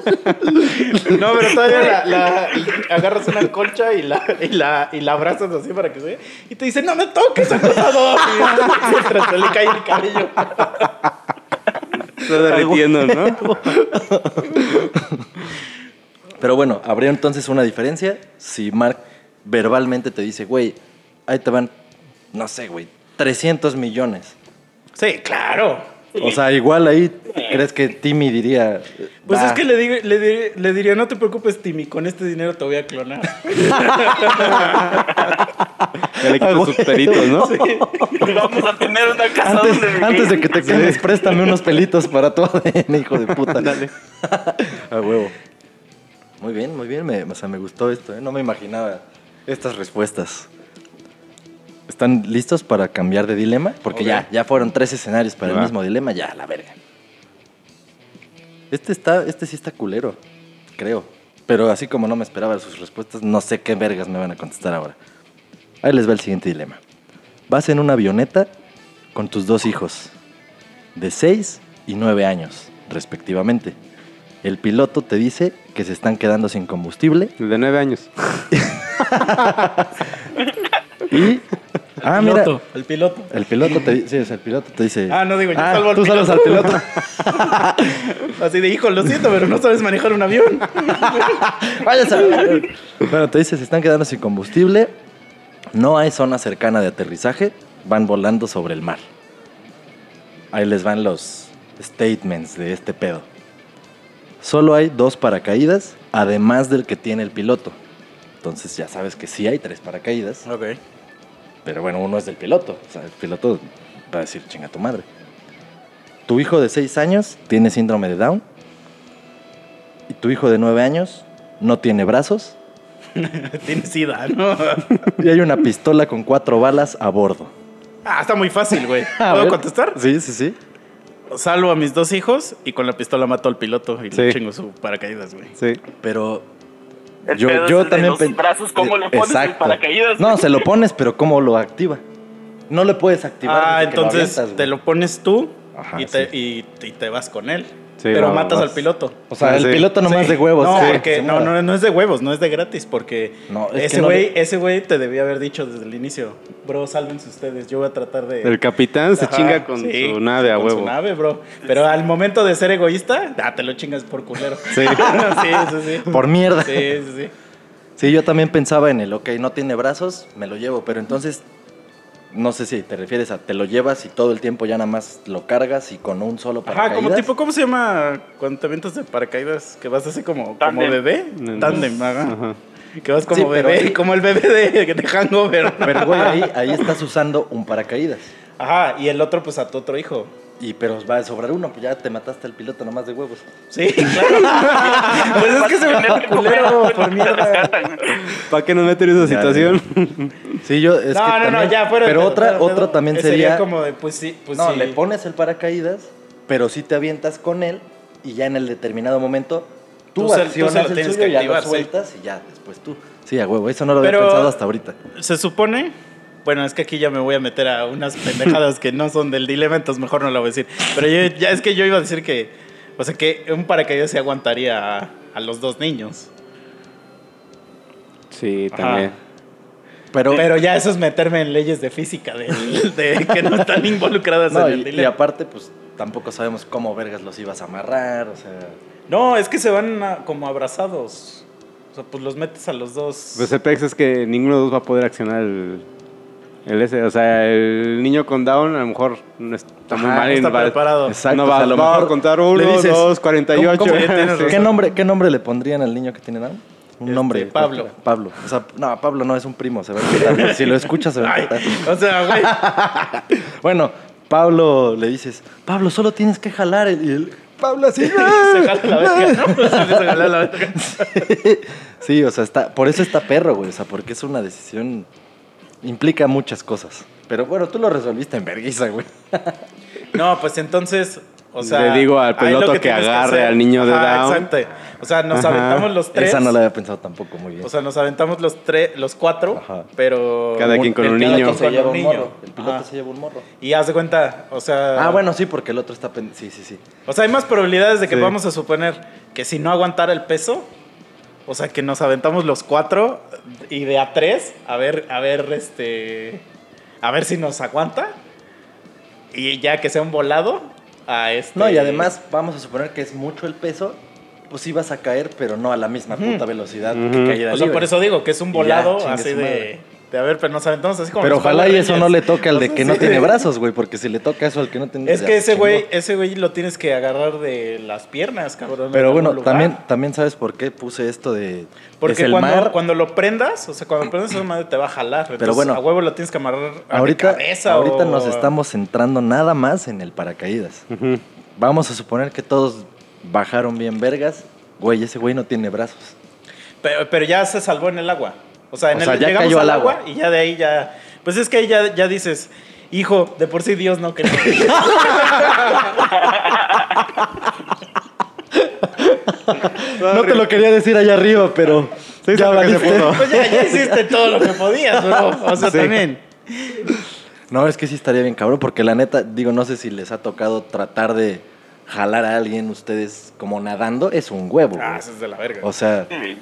No, pero todavía la, la- agarras una colcha y la, y, la, y la abrazas así para que se vea. Y te dice, no me toques, acosador. Y mientras se le cae el cabello. Está derritiendo, ¿no? Pero bueno, habría entonces una diferencia si Mark verbalmente te dice, güey, ahí te van, no sé, güey, 300 millones. Sí, claro. O sea, igual ahí crees que Timmy diría. Pues es que le, digo- le, dir- le diría, no te preocupes, Timmy, con este dinero te voy a clonar. *laughs* Ya le quito sus peritos, ¿no? *laughs* Vamos a tener una casa Antes, donde vivir. antes de que te quedes, préstame unos pelitos para tu ADN, hijo de puta. Dale. *laughs* A huevo. Muy bien, muy bien. Me, o sea, me gustó esto, ¿eh? No me imaginaba estas respuestas. ¿Están listos para cambiar de dilema? Porque ya, ya fueron tres escenarios para el mismo dilema, ya, la verga. Este está, este sí está culero, creo. Pero así como no me esperaba sus respuestas, no sé qué vergas me van a contestar ahora. Ahí les va el siguiente dilema. Vas en una avioneta con tus dos hijos, de 6 y 9 años, respectivamente. El piloto te dice que se están quedando sin combustible El de nueve años. *laughs* y... Ah, mira, Piloto, el piloto. el piloto te dice, sí, es el piloto te dice... Ah, no digo, yo Ah, salvo al tú piloto. salvas al piloto. *laughs* Así de, hijo, lo siento, pero no sabes manejar un avión. *laughs* Váyase a verga. Bueno, te dice, se están quedando sin combustible, no hay zona cercana de aterrizaje, van volando sobre el mar. Ahí les van los statements de este pedo. Solo hay dos paracaídas, además del que tiene el piloto. Entonces ya sabes que sí hay tres paracaídas, Ok. pero bueno, uno es del piloto. O sea, el piloto va a decir, chinga tu madre. Tu hijo de 6 años tiene síndrome de Down. Y tu hijo de 9 años no tiene brazos. *laughs* Tienes sida, ¿no? *laughs* Y hay una pistola con cuatro balas a bordo. Ah, está muy fácil, güey. *laughs* ¿Puedo contestar? Sí, sí, sí. Salvo a mis dos hijos y con la pistola mato al piloto y le chingo su paracaídas, güey. Sí. Pero El yo, pedo es yo de también los pen- brazos, ¿cómo le pones el paracaídas? No, se lo pones, pero ¿cómo lo activa? No le puedes activar. Ah, lo entonces avientas, te lo pones tú Ajá, y, te, sí. y, y te vas con él. Sí, pero matas vas. al piloto. O sea, el sí. piloto nomás Sí. de huevos. No, sí, porque se no, no, no es de huevos, no es de gratis, porque No, es ese no güey, le- ese güey te debía haber dicho desde el inicio, bro, sálvense ustedes, yo voy a tratar de... El capitán se Ajá, chinga con sí, su nave a con huevo. su nave, bro. Pero al momento de ser egoísta, ah, te lo chingas por culero. *laughs* Sí. *laughs* sí, sí, sí. Por mierda. Sí, sí, sí. Sí, yo también pensaba en el, ok, no tiene brazos, me lo llevo, pero entonces, no sé si te refieres a te lo llevas y todo el tiempo ya nada más lo cargas y con un solo Ajá, paracaídas. como tipo, ¿cómo se llama cuando te avientas de paracaídas? Que vas así como, como bebé. Tándem, ajá. Ajá. Que vas como Sí, bebé, ahí- como el bebé de, de Hangover. Pero, güey, ahí, ahí estás usando un paracaídas. Ajá, y el otro pues a tu otro hijo. Y pero va a sobrar uno, pues ya te mataste al piloto nomás de huevos. Sí, claro. *laughs* pues es que se me culero *laughs* por mierda. ¿Para qué nos meten en esa Ya, situación? Sí, yo es No, que no, no, ya fuera. Pero otra, otra pedo. también Eh, sería, como de, pues sí, pues no, sí. le pones el paracaídas, pero sí te avientas con él y ya en el determinado momento tú, Tú se- tú accionas se lo el tienes suyo, que ya activar, lo sí. sueltas y ya después tú. Sí, a huevo, eso no lo había pensado hasta ahorita. Se supone. Bueno, es que aquí ya me voy a meter a unas pendejadas que no son del dilema, entonces mejor no lo voy a decir. Pero yo, ya es que yo iba a decir que. O sea, que un paracaídas se aguantaría a, a los dos niños. Sí, Ajá. también. Pero, Pero ya eso es meterme en leyes de física, de, *laughs* de que no están involucradas no, en el y, y aparte, pues tampoco sabemos cómo vergas los ibas a amarrar, o sea... No, es que se van a- como abrazados. O sea, pues los metes a los dos. Pues el pex es que ninguno de los dos va a poder accionar el, el ese. O sea, el niño con Down a lo mejor no está muy Ajá, mal. no está va- preparado. Exacto, no o va, sea, a lo va mejor a contar uno, dices, dos, 48. ¿cómo- cómo- Sí, tienes Sí. ¿Qué nombre, ¿Qué nombre le pondrían al niño que tiene Down? Un Este, nombre. Pablo. cualquiera. Pablo. O sea, no, Pablo no es un primo, se va a emputar. Si lo escuchas, se va a emputar. o sea, güey. *laughs* Bueno, Pablo le dices, Pablo, solo tienes que jalar. el- Y él, Pablo así. *laughs* se jala la verga, ¿no? *laughs* Se la verga. *laughs* sí, o sea, está, por eso está perro, güey. O sea, porque es una decisión. Implica muchas cosas. Pero bueno, tú lo resolviste en vergüenza, güey. No, pues entonces, o sea... Le digo al piloto que agarre al niño de Ajá, Down. Exacto. O sea, nos Ajá. aventamos los tres. Esa no la había pensado tampoco muy bien. O sea, nos aventamos los tres, los cuatro, Ajá. pero... Cada quien con el un niño. se lleva un un niño. morro. El piloto Ajá. se lleva un morro. Y haz de cuenta, o sea... Ah, bueno, sí, porque el otro está. pen- Sí, sí, sí. O sea, hay más probabilidades de que Sí. vamos a suponer que si no aguantara el peso, o sea, que nos aventamos los cuatro y de a tres, a ver, a ver, este, a ver si nos aguanta y ya que sea un volado a este. No, y además, vamos a suponer que es mucho el peso. Pues ibas a caer, pero no a la misma puta velocidad que caída o sea, libre. por eso digo que es un ya, volado así de, madre. De a ver, pero nos aventamos así como. Pero ojalá y eso no le toque al de que no sí. tiene brazos, güey, porque si le toca eso al que no tiene Es ya que se ese güey, ese güey lo tienes que agarrar de las piernas, cabrón. Pero en bueno, también, también sabes por qué puse esto de. Porque es el cuando, mar. cuando lo prendas, o sea, cuando prendas esa madre te va a jalar. Entonces, bueno, a huevo lo tienes que amarrar a Ahorita, la cabeza. ahorita o- nos estamos centrando nada más en el paracaídas. Vamos a suponer que todos bajaron bien vergas. Güey, ese güey no tiene brazos. Pero, pero ya se salvó en el agua. O sea, en O el, ya llegamos cayó al agua, agua. y ya de ahí ya. Pues es que ahí ya, ya dices, hijo, de por sí Dios no quería. *laughs* No te lo quería decir allá arriba, pero. Sí, ya sabe que se valiste. pudo. pues ya, ya *laughs* hiciste todo lo que podías, bro. O sea, Sí. también. No, es que sí estaría bien cabrón, porque la neta, digo, no sé si les ha tocado tratar de jalar a alguien ustedes como nadando es un huevo. Ah, eso es de la verga. O sea, Sí.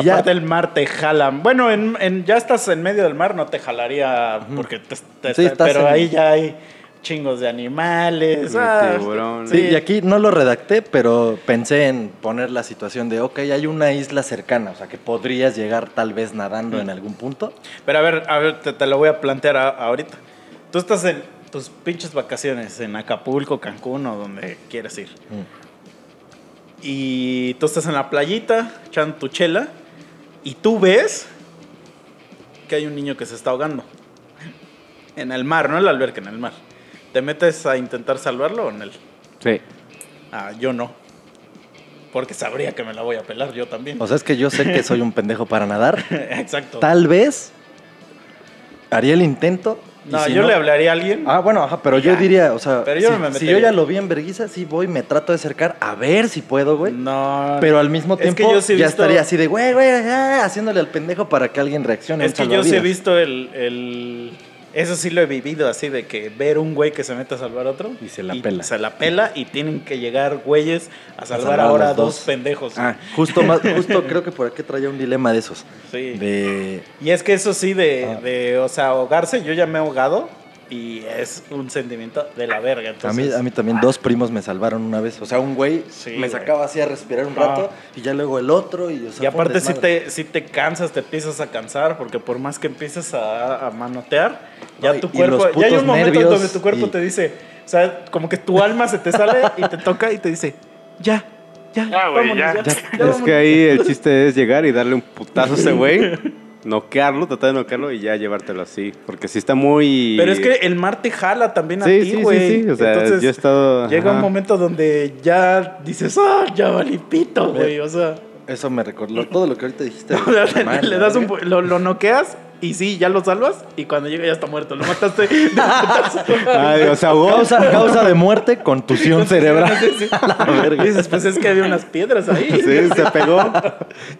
Y ya. Aparte el mar te jala. Bueno, en, en- ya estás en medio del mar, no te jalaría porque te, te- Sí, estás pero en- ahí ya hay chingos de animales. Sí, ah, tiburón. Sí, y aquí no lo redacté, pero pensé en poner la situación de, ok, hay una isla cercana, o sea, que podrías llegar tal vez nadando en algún punto. Pero a ver, a ver, te, te lo voy a plantear a- ahorita. Tú estás en tus pinches vacaciones en Acapulco, Cancún o donde quieras ir. Y tú estás en la playita, echando tu chela, y tú ves que hay un niño que se está ahogando. En el mar, no en la alberca, en el mar. ¿Te metes a intentar salvarlo o en él? Sí. Ah, yo no. Porque sabría que me la voy a pelar yo también. O sea, es que yo sé que soy un *laughs* pendejo para nadar. Exacto. Tal vez haría el intento. No, si yo le hablaría a alguien. Ah, bueno, ajá, pero yo diría, o sea, Pero yo si, no me si metería. yo ya lo vi en verguiza, sí voy, me trato de acercar a ver si puedo, güey. No. Pero al mismo Es tiempo que yo sí he ya visto- estaría así de, güey, güey, ah", haciéndole al pendejo para que alguien reaccione. Es que yo sí he visto el, el- Eso sí lo he vivido, así de que ver un güey que se mete a salvar a otro. Y se la pela. Se la pela y tienen que llegar güeyes a salvar, salvar a ahora los dos. dos. pendejos. Ah, justo, más, justo creo que por aquí traía un dilema de esos. Sí. De, Y es que eso sí, de, Ah. de, o sea, ahogarse, yo ya me he ahogado y es un sentimiento de la verga. a, mí, Entonces, a mí también dos primos me salvaron una vez. O sea, un güey Sí, me güey. sacaba así a respirar un Ah. rato y ya luego el otro. Y, o sea, Y aparte si te, si te cansas, te empiezas a cansar, porque por más que empieces a, a manotear, ya No, tu cuerpo, ya hay un momento donde tu cuerpo y- te dice, o sea, como que tu alma se te sale y te toca y te dice, ya, ya, Ya, güey, vámonos, ya. ya, Ya. ya Es vámonos". que ahí el chiste es llegar y darle un putazo a ese güey, *laughs* noquearlo, tratar de noquearlo y ya llevártelo así. Porque si está muy. Pero es que el mar te jala también a Sí, ti, sí, güey. sí, sí. O sea, Entonces, yo he estado. llega un momento donde ya dices, ah, ya valí pito, güey, o sea... Eso me recordó todo lo que ahorita dijiste. *laughs* le, mal, le das un, lo, lo noqueas y sí, ya lo salvas y cuando llega ya está muerto. Lo mataste *laughs* de putazo. Ay, o sea. Causa, causa de muerte, contusión cerebral. *laughs* La verga. Y dices, pues es que había unas piedras ahí. Sí, se pegó.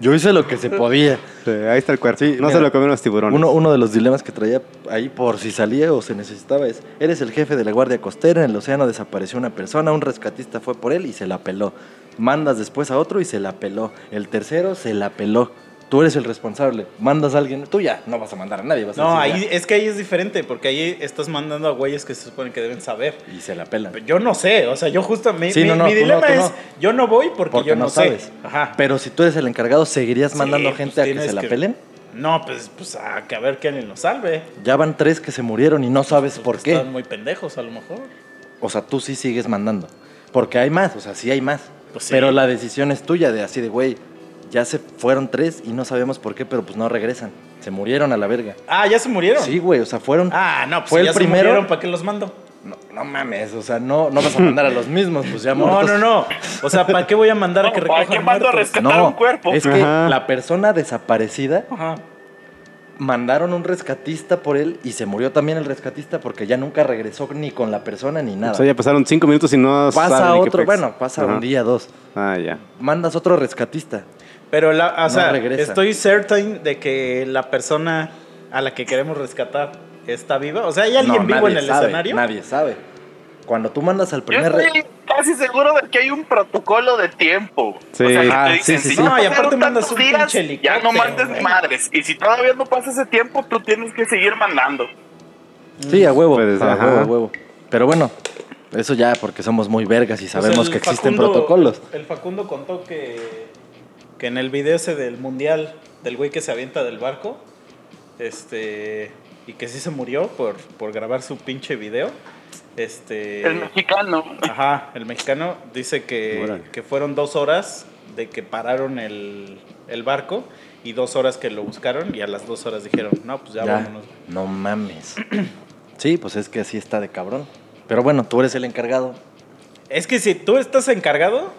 Yo hice lo que se podía. Sí, ahí está el cuerpo. Sí, no mira, se lo comieron los tiburones. Uno, uno de los dilemas que traía ahí por si salía o se necesitaba es, eres el jefe de la Guardia Costera, en el océano desapareció una persona, un rescatista fue por él y se la peló. Mandas después a otro y se la peló. El tercero se la peló. Tú eres el responsable. Mandas a alguien, tú ya no vas a mandar a nadie. Vas a No, decir, ahí es que ahí es diferente, porque ahí estás mandando a güeyes que se supone que deben saber. Y se la pelan. Yo no sé, o sea, yo justo mi, Sí, mi- no, no, mi tú no, dilema es, yo no voy porque, Porque yo no, no, sabes. sé. Ajá. Pero si tú eres el encargado, ¿seguirías Sí, mandando pues gente a que se la pelen? No, pues, pues a, que a ver que alguien lo salve. Ya van tres que se murieron y no sabes por Porque qué. Están muy pendejos a lo mejor. O sea, tú sí sigues mandando. Porque hay más, o sea, sí hay más. Pues sí. Pero la decisión es tuya de así de, güey, ya se fueron tres y no sabemos por qué, pero pues no regresan. Se murieron a la verga. Ah, ¿ya se murieron? Sí, güey, o sea, fueron... Ah, no, pues Fue si el ya primero. se murieron, ¿para qué los mando? No, no mames, o sea, no, no vas a mandar a los mismos, pues ya No, muertos. no, no. O sea, ¿para qué voy a mandar a que No, ¿para recojan qué mando a rescatar No, un cuerpo? es que Ajá. la persona desaparecida Ajá. mandaron un rescatista por él y se murió también el rescatista porque ya nunca regresó ni con la persona ni nada. O sea, ya pasaron cinco minutos y no pasa saben ni qué otro, bueno, pasa Ajá. un día, dos. Ah, ya. Mandas otro rescatista. Pero, la, o No sea, regresa. estoy certain de que la persona a la que queremos rescatar está viva. O sea, ¿hay alguien No, vivo en el sabe, escenario? Nadie sabe. Cuando tú mandas al Yo primer... re- estoy casi seguro de que hay un protocolo de tiempo. Sí. O sea, que Ah, te dicen, sí, sí, no, y aparte mandas un días, Ya no mandes güey. madres. Y si todavía no pasa ese tiempo, tú tienes que seguir mandando. Sí, a huevo, Pues, a huevo, a huevo. Pero bueno, eso ya porque somos muy vergas y Pues sabemos el que existen Facundo- protocolos. El Facundo contó que, que en el video ese del mundial, del güey que se avienta del barco, este, y que sí se murió por, por grabar su pinche video. Este, El mexicano. Ajá, el mexicano dice que, que fueron dos horas de que pararon el, el barco y dos horas que lo buscaron y a las dos horas dijeron, no, pues ya, Ya, vámonos. no mames. *clears throat* Sí, pues es que así está de cabrón. Pero bueno, tú eres el encargado. Es que si tú estás encargado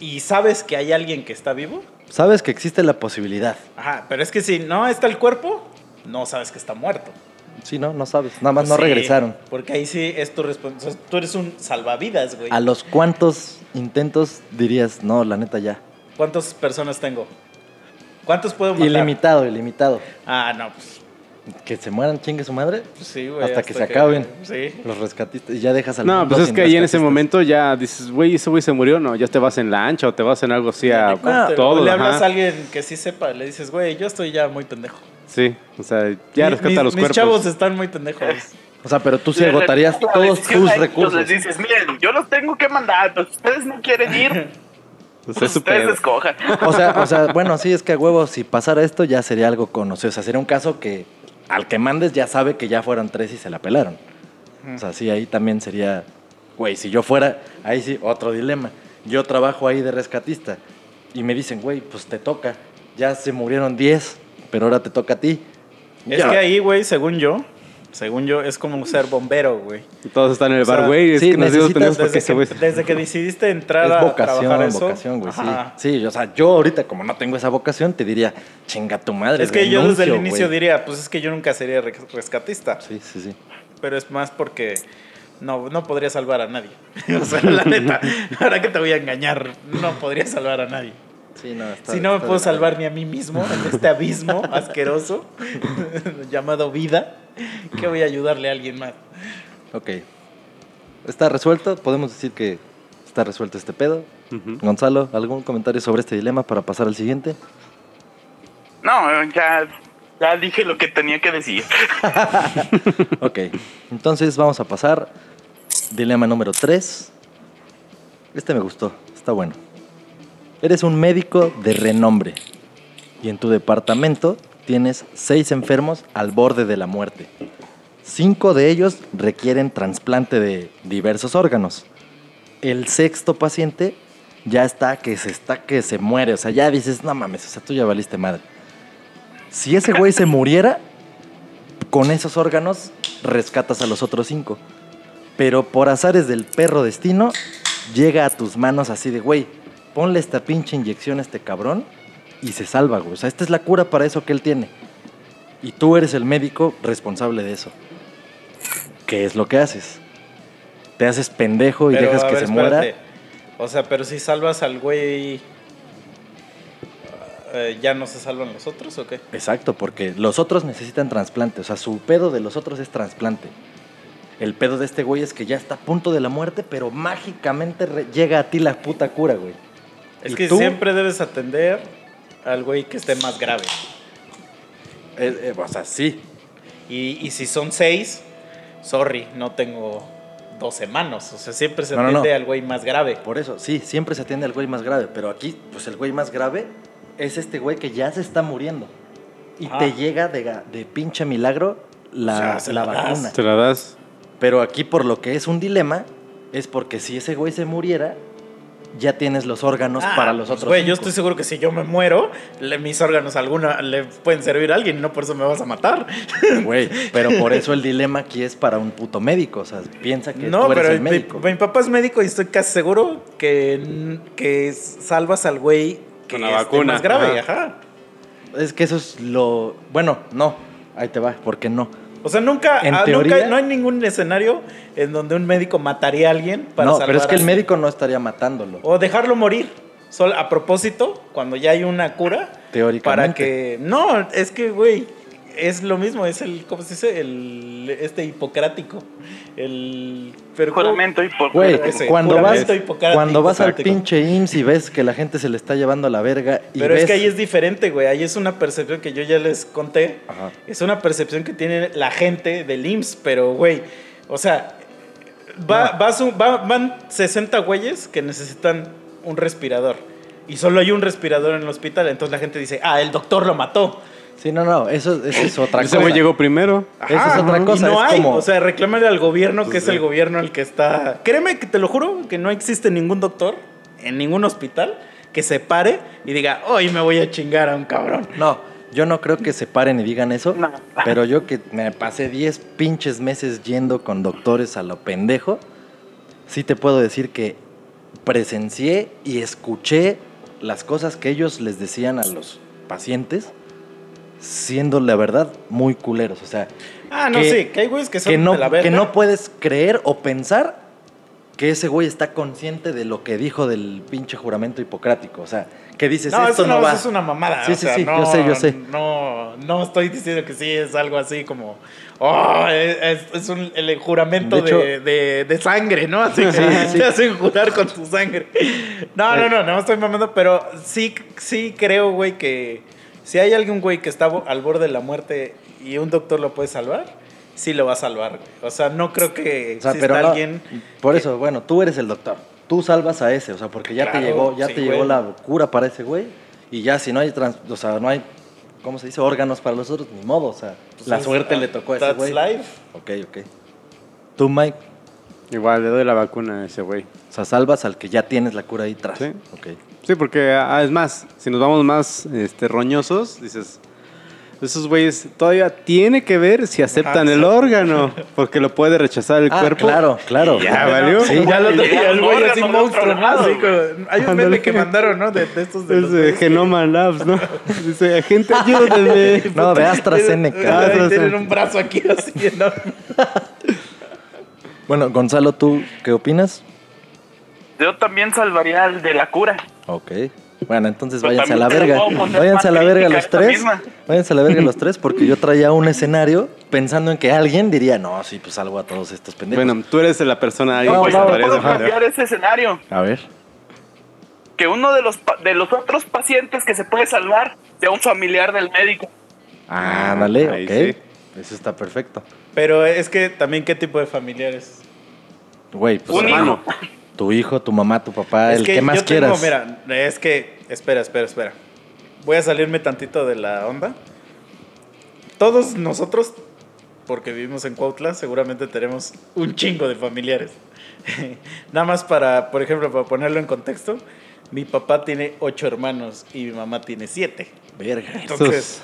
y sabes que hay alguien que está vivo, Sabes que existe la posibilidad. ajá, pero es que si no está el cuerpo, no sabes que está muerto. Sí, no, no sabes. Nada más no Sí, regresaron. Porque ahí sí es tu responsabilidad. Tú eres un salvavidas, güey. ¿A los cuántos intentos dirías, no, la neta ya? ¿Cuántas personas tengo? ¿Cuántos puedo matar? Ilimitado, ilimitado. Ah, no, pues. Que se mueran, chingue su madre. Sí, güey. hasta, que se acaben Sí. los rescatistas. Y ya dejas al No, pues es que ahí en ese momento ya dices, güey, ese güey se murió, no, ya te vas en la ancha o te vas en algo así a Corte, todo. o le ajá. hablas a alguien que sí sepa, le dices, güey, yo estoy ya muy pendejo. Sí, o sea, ya Mi- rescata mis, los mis cuerpos. chavos están muy pendejos. O sea, pero tú sí agotarías todos tus recursos. Les dices, miren, yo los tengo que mandar, pero ustedes no quieren ir, *laughs* Pues pues ustedes escojan. O sea, o sea, bueno, sí, es que a huevo, si pasara esto, ya sería algo conocido. O sea, sería un caso que al que mandes ya sabe que ya fueron tres y se la pelaron. O sea, sí, ahí también sería, güey, si yo fuera, ahí sí, otro dilema. Yo trabajo ahí de rescatista y me dicen, güey, pues te toca. Ya se murieron 10, pero ahora te toca a ti. Es Ya. que ahí, güey, según yo, según yo, es como ser bombero, güey. Todos están en el O sea, bar, güey. Es sí, que nos necesitas- Desde que, güey. desde que decidiste entrar Es a vocación, trabajar eso. vocación, güey, sí. Sí, o sea, yo ahorita como no tengo esa vocación, te diría, chinga tu madre. Es que yo desde el renuncio, inicio güey". diría, pues es que yo nunca sería res- rescatista. Sí, sí, sí. Pero es más porque no, no podría salvar a nadie. *laughs* o sea, la neta, ahora que te voy a engañar, no podría salvar a nadie. Sí, no, está- si no me está puedo salvar ni a mí mismo en este abismo *laughs* asqueroso *laughs* llamado vida, que voy a ayudarle a alguien más. Ok. Está resuelto. Podemos decir que está resuelto este pedo. Gonzalo, ¿algún comentario sobre este dilema para pasar al siguiente? No, ya, ya dije lo que tenía que decir. *laughs* Ok. Entonces vamos a pasar. Dilema número 3. Este me gustó. Está bueno. Eres un médico de renombre. Y en tu departamento tienes seis enfermos al borde de la muerte. Cinco de ellos requieren trasplante de diversos órganos. El sexto paciente ya está que se está que se muere. O sea, ya dices, no mames, o sea, tú ya valiste madre. Si ese güey se muriera, con esos órganos rescatas a los otros cinco. Pero por azares del perro destino, llega a tus manos así de, güey, ponle esta pinche inyección a este cabrón y se salva, güey. O sea, esta es la cura para eso que él tiene. Y tú eres el médico responsable de eso. ¿Qué es lo que haces? Te haces pendejo y Pero, dejas que ver, se muera. O sea, pero si salvas al güey, eh, ¿ya no se salvan los otros o qué? Exacto, porque los otros necesitan trasplante. O sea, su pedo de los otros es trasplante. El pedo de este güey es que ya está a punto de la muerte, pero mágicamente llega a ti la puta cura, güey. Es ¿Y que tú? siempre debes atender al güey que esté más grave. Eh, eh, o sea, sí. Y, y si son seis, sorry, no tengo 12 manos. O sea, siempre se No, no, atiende no. al güey más grave. Por eso, sí, siempre se atiende al güey más grave. Pero aquí, pues el güey más grave es este güey que ya se está muriendo. Y Ah. te llega de, de pinche milagro la, se la la vacuna. Te la das. Pero aquí, por lo que es un dilema, es porque si ese güey se muriera, ya tienes los órganos Ah, para los otros. Güey, yo estoy seguro que si yo me muero, le- mis órganos alguna le pueden servir a alguien, no por eso me vas a matar. *laughs* Güey, pero por eso el dilema aquí es para un puto médico. O sea, piensa que No, tú eres pero el mi, médico. mi papá es médico y estoy casi seguro que, que salvas al güey que Con la vacuna, más grave, ajá. ajá. Es que eso es lo. Bueno, no. Ahí te va, ¿por qué no? O sea, nunca, En ah, teoría- nunca- no hay ningún escenario en donde un médico mataría a alguien para no, salvar pero es que el médico no estaría matándolo. O dejarlo morir. Solo a propósito, cuando ya hay una cura. Teóricamente. Para que. No, es que, güey. Es lo mismo, es el. ¿Cómo se dice? El. Este hipocrático. El. Pero. Juramento ese, cuando vas, hipocrático, cuando vas al pinche IMSS y ves que la gente se le está llevando a la verga y Pero ves... es que ahí es diferente, güey. Ahí es una percepción que yo ya les conté. Ajá. Es una percepción que tiene la gente del IMSS, pero, güey, o sea, va, No. vas un- va- van 60 güeyes que necesitan un respirador. Y solo hay un respirador en el hospital, entonces la gente dice, ah, el doctor lo mató. Sí, no, no, eso, eso es otra Ese cosa. güey llegó primero. Eso es otra y cosa, no es hay, como- o sea, reclamarle al gobierno que Pues es el sí. gobierno el que está... Créeme que te lo juro, que no existe ningún doctor en ningún hospital que se pare y diga, hoy me voy a chingar a un cabrón. No, yo no creo que se paren y digan eso, No. pero yo que me pasé 10 pinches meses yendo con doctores a lo pendejo, sí te puedo decir que presencié y escuché las cosas que ellos les decían a los pacientes, siendo la verdad muy culeros. O sea, Ah, no, que- sí, que hay güeyes que son que no, de la verga. que no puedes creer o pensar que ese güey está consciente de lo que dijo del pinche juramento hipocrático. O sea, que dices, No, esto eso no, no, va. eso es una mamada. Sí, o sí, sea, sí, no, yo sé, yo sé. No, no estoy diciendo que sí es algo así como. Oh, es, es un, el juramento De de, hecho- de- de sangre, ¿no? Así que Sí, sí. te hacen jurar con tu sangre. No, no, no, no estoy mamando, pero sí, sí creo, güey, que si hay algún güey que está al borde de la muerte y un doctor lo puede salvar, sí lo va a salvar, güey. O sea, no creo que O sea, exista pero no- alguien. por que- eso, bueno, tú eres el doctor. Tú salvas a ese, o sea, porque ya te llegó, ya sí, te güey. llegó la cura para ese güey. Y ya si no hay, trans- o sea, no hay, ¿cómo se dice? Órganos para los otros, ni modo. O sea, pues, la es- suerte ah, le tocó a ese that's güey. life. Ok, ok. Tú, Mike, Igual le doy la vacuna a ese güey. o sea, salvas al que ya tienes la cura ahí atrás. Sí. Ok. Sí, porque ah, es más, si nos vamos más este, roñosos, dices, esos güeyes todavía tiene que ver si aceptan Ajá, el órgano, porque lo puede rechazar el Ah, cuerpo. claro, claro. Ya, valió. Sí. Ya lo ya el güey así de monstruo, hay un meme que mandaron, ¿no? De, de estos de Es los Genoma Labs, ¿no? *laughs* Dice, agente, ayúdenme. *laughs* No, de Ay, AstraZeneca. Tienen un brazo aquí así enorme. *laughs* Bueno, Gonzalo, ¿tú qué opinas? Yo también salvaría al de la cura. Ok. Bueno, entonces Pero váyanse a la verga. Váyanse a la verga los tres. misma. Váyanse a la verga *laughs* los tres porque yo traía un escenario pensando en que alguien diría, no, sí, pues salvo a todos estos pendejos. Bueno, tú eres la persona alguien No, Puedo joder. cambiar ese escenario. A ver. Que uno de los, de los otros pacientes que se puede salvar sea un familiar del médico. Ah, dale, ahí ok. sí. Eso está perfecto. Pero es que también, ¿qué tipo de familiares? Güey, pues Un hermano, hijo. Tu hijo, tu mamá, tu papá, es el que que más yo tengo, quieras. mira, es que, espera, espera, espera. Voy a salirme tantito de la onda. Todos nosotros, porque vivimos en Cuautla, seguramente tenemos un chingo de familiares. *laughs* Nada más para, por ejemplo, para ponerlo en contexto, mi papá tiene ocho hermanos y mi mamá tiene siete. Verga. Entonces,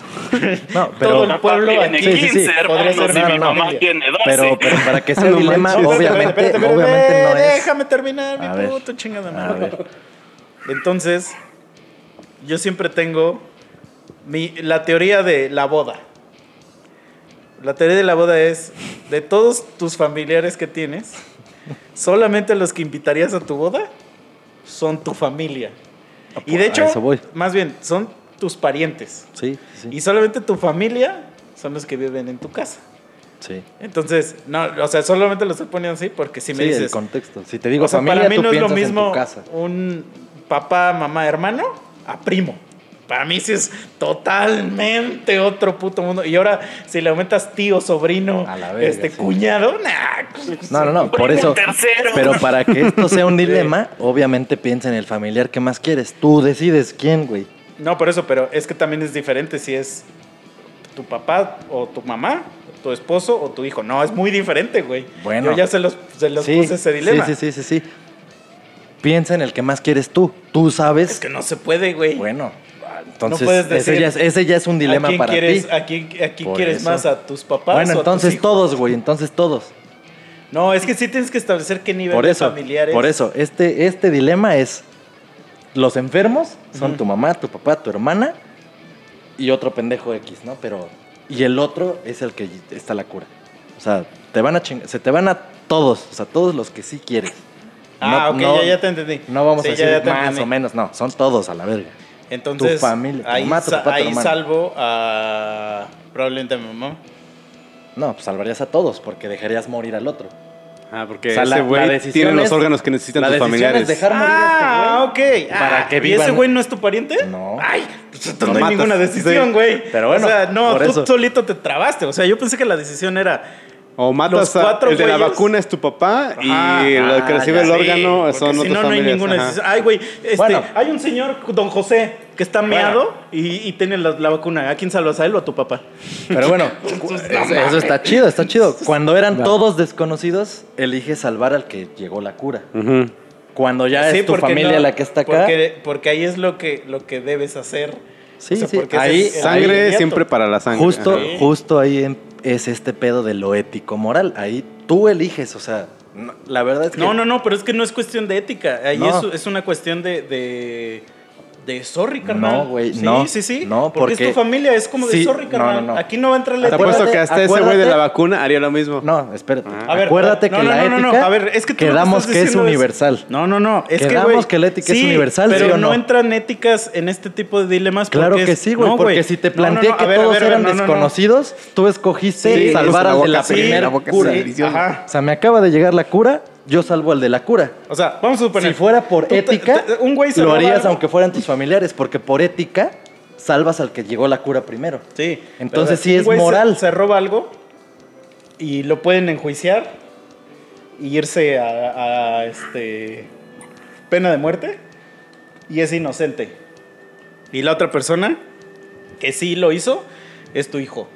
No, *laughs* todo el pueblo tiene aquí Sí, sí, sí. 15 podría hermanos ser y mi mamá. tiene 12. pero, pero para que *laughs* sea un dilema, obviamente, Espérate, espérate, espérate, obviamente no es. Déjame terminar, mi A ver. puto chingada madre. Entonces, yo siempre tengo mi, la teoría de la boda. La teoría de la boda es, de todos tus familiares que tienes, solamente los que invitarías a tu boda son tu familia. Y de hecho, más bien, son tus parientes. Sí, sí, Y solamente tu familia son los que viven en tu casa. sí. Entonces, no, o sea, solamente lo estoy poniendo así porque si me Sí, el dices, contexto. Si te digo o sea, familia, para mí tú no es lo mismo un papá, mamá, hermano a primo. Para mí sí es totalmente otro puto mundo. Y ahora, si le aumentas tío, sobrino, A la verga, este sí. cuñado, nah. No, no, no, por eso. tercero. Pero para que esto sea un *laughs* dilema, obviamente piensa en el familiar que más quieres. Tú decides quién, güey. No, por eso, pero es que también es diferente si es tu papá o tu mamá, tu esposo o tu hijo. No, es muy diferente, güey. Bueno. Yo ya se los, se los Sí, puse ese dilema. Sí, sí, sí, sí, sí. Piensa en el que más quieres tú. Tú sabes. Es que no se puede, güey. Bueno, entonces puedes ese, decir, ya es, ese ya es un dilema ¿A quién para quieres, ti. ¿A quién, a quién Por quieres eso. más? ¿A tus papás? o Bueno, a tus entonces hijos? todos, güey, entonces todos. No, es que sí tienes que establecer qué nivel Por de eso, familiares. por eso, este, este dilema es los enfermos son tu mamá, tu papá, tu hermana y otro pendejo X, ¿no? Pero y el otro es el que está la cura. O sea, te van a se te van a todos, o sea, todos los que sí quieres. Ah, No- ok, no- ya, ya te entendí. No vamos Sí, a decir ya más entendí. o menos, no, son todos a la verga. Entonces, tu familia, tu ahí, mamá, tu sa- papá, tu ahí salvo a probablemente a mi mamá. No, pues salvarías a todos porque dejarías morir al otro. Ah, porque O sea, ese güey tiene los órganos que necesitan la tus familiares. es dejar morir Ah, a ok. este para Ah, que ¿Y vivan. ese güey no es tu pariente? No. Ay, pues Lo no hay matas. ninguna decisión, Sí. güey. Pero bueno, O sea, no, por tú eso. solito te trabaste. O sea, yo pensé que la decisión era. O Los matas a, cuatro el de la vacuna es tu papá y el que recibe el órgano porque son si no, no hay ninguna. Ay, güey, este, Bueno. hay un señor, don José, que está meado y, y tiene la, la vacuna. ¿A quién salvas? ¿A él o a tu papá? Pero bueno, *laughs* eso, eso está chido, está chido. Cuando eran todos desconocidos, eliges salvar al que llegó la cura. Cuando ya Sí, es tu porque familia no- la que está acá. Porque, porque ahí es lo que, lo que debes hacer. Sí, sí, porque ahí- Sangre siempre para la sangre. Justo, Ajá. justo ahí em- es este pedo de lo ético moral. Ahí tú eliges, o sea, no- la verdad es que No, no, no, pero es que no es cuestión de ética. Ahí No. es, es una cuestión de, de, De sorry, carnal. No, güey, Sí, no, Sí, sí, no, porque, es tu familia, es como de Sí, sorry, no, carnal. no, no. Aquí no va a entrar la Te ética. apuesto que hasta ese güey de la vacuna haría lo mismo. No, espérate. A ver, Acuérdate no, que no, la no, no, no. ética A ver, es que tú quedamos que es universal. No, no, no. Es que, Quedamos que la ética es sí, universal, Pero ¿sí o no no? entran éticas en este tipo de dilemas. Claro que sí, güey, no, porque si te No, no, planteé no, a que a todos a eran no, no, no. desconocidos, tú escogiste Sí, salvar boca la sí, primera cura. sí. O sea, me acaba de llegar la cura, yo salvo al de la cura. O sea, vamos a suponer. Si fuera por te- ética, te- un güey lo harías algo. aunque fueran tus familiares, porque por ética salvas al que llegó la cura primero. Sí. Entonces sí un es güey se- moral. Se, roba algo y lo pueden enjuiciar y irse a, a, este pena de muerte y es inocente. Y la otra persona que sí lo hizo es tu hijo.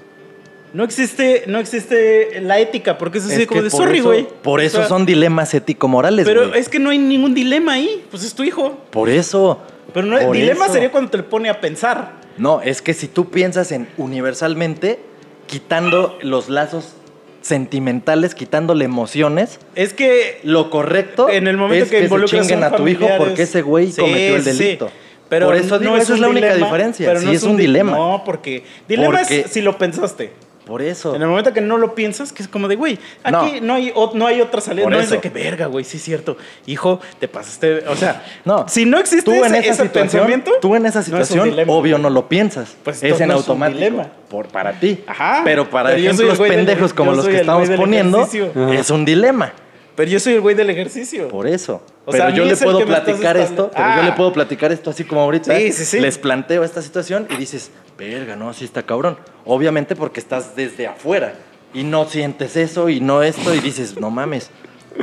No existe, no existe la ética, porque es así Es como de sorry, eso- güey. Por O eso sea, son dilemas ético-morales, Pero es que no hay ningún dilema ahí, pues es tu hijo. Por eso. Pero no, por dilema eso. sería cuando te lo pone a pensar. No, es que si tú piensas en universalmente, quitando los lazos sentimentales, quitándole emociones, Es que lo correcto en el momento es que, que, se a tu hijo porque ese güey Sí, cometió el sí, delito. Pero Por eso digo, no esa es la única dilema, diferencia. pero Sí, no es un di- dilema. No, porque dilema Porque- es si lo pensaste. Por eso. En el momento que no lo piensas, que es como de, güey, aquí no, hay, o- no hay otra salida. Por no es eso. de que, verga, güey, sí es cierto. Hijo, te pasaste. O sea, No. si no existe tú en ese, situación, pensamiento. tú en esa no es situación, obvio no lo piensas. Pues es en es automático. dilema. Por, para ti. Ajá. Pero para Pero ejemplos del- pendejos como los que estamos poniendo. Ajá. es un dilema. Pero yo soy el güey del ejercicio. Por eso. O pero sea, yo le es puedo platicar esto, pero yo Ah. le puedo platicar esto así como ahorita. Sí, sí, sí. Les planteo esta situación y dices, verga, no, sí está cabrón. Obviamente porque estás desde afuera y no sientes eso y no esto y dices, no mames,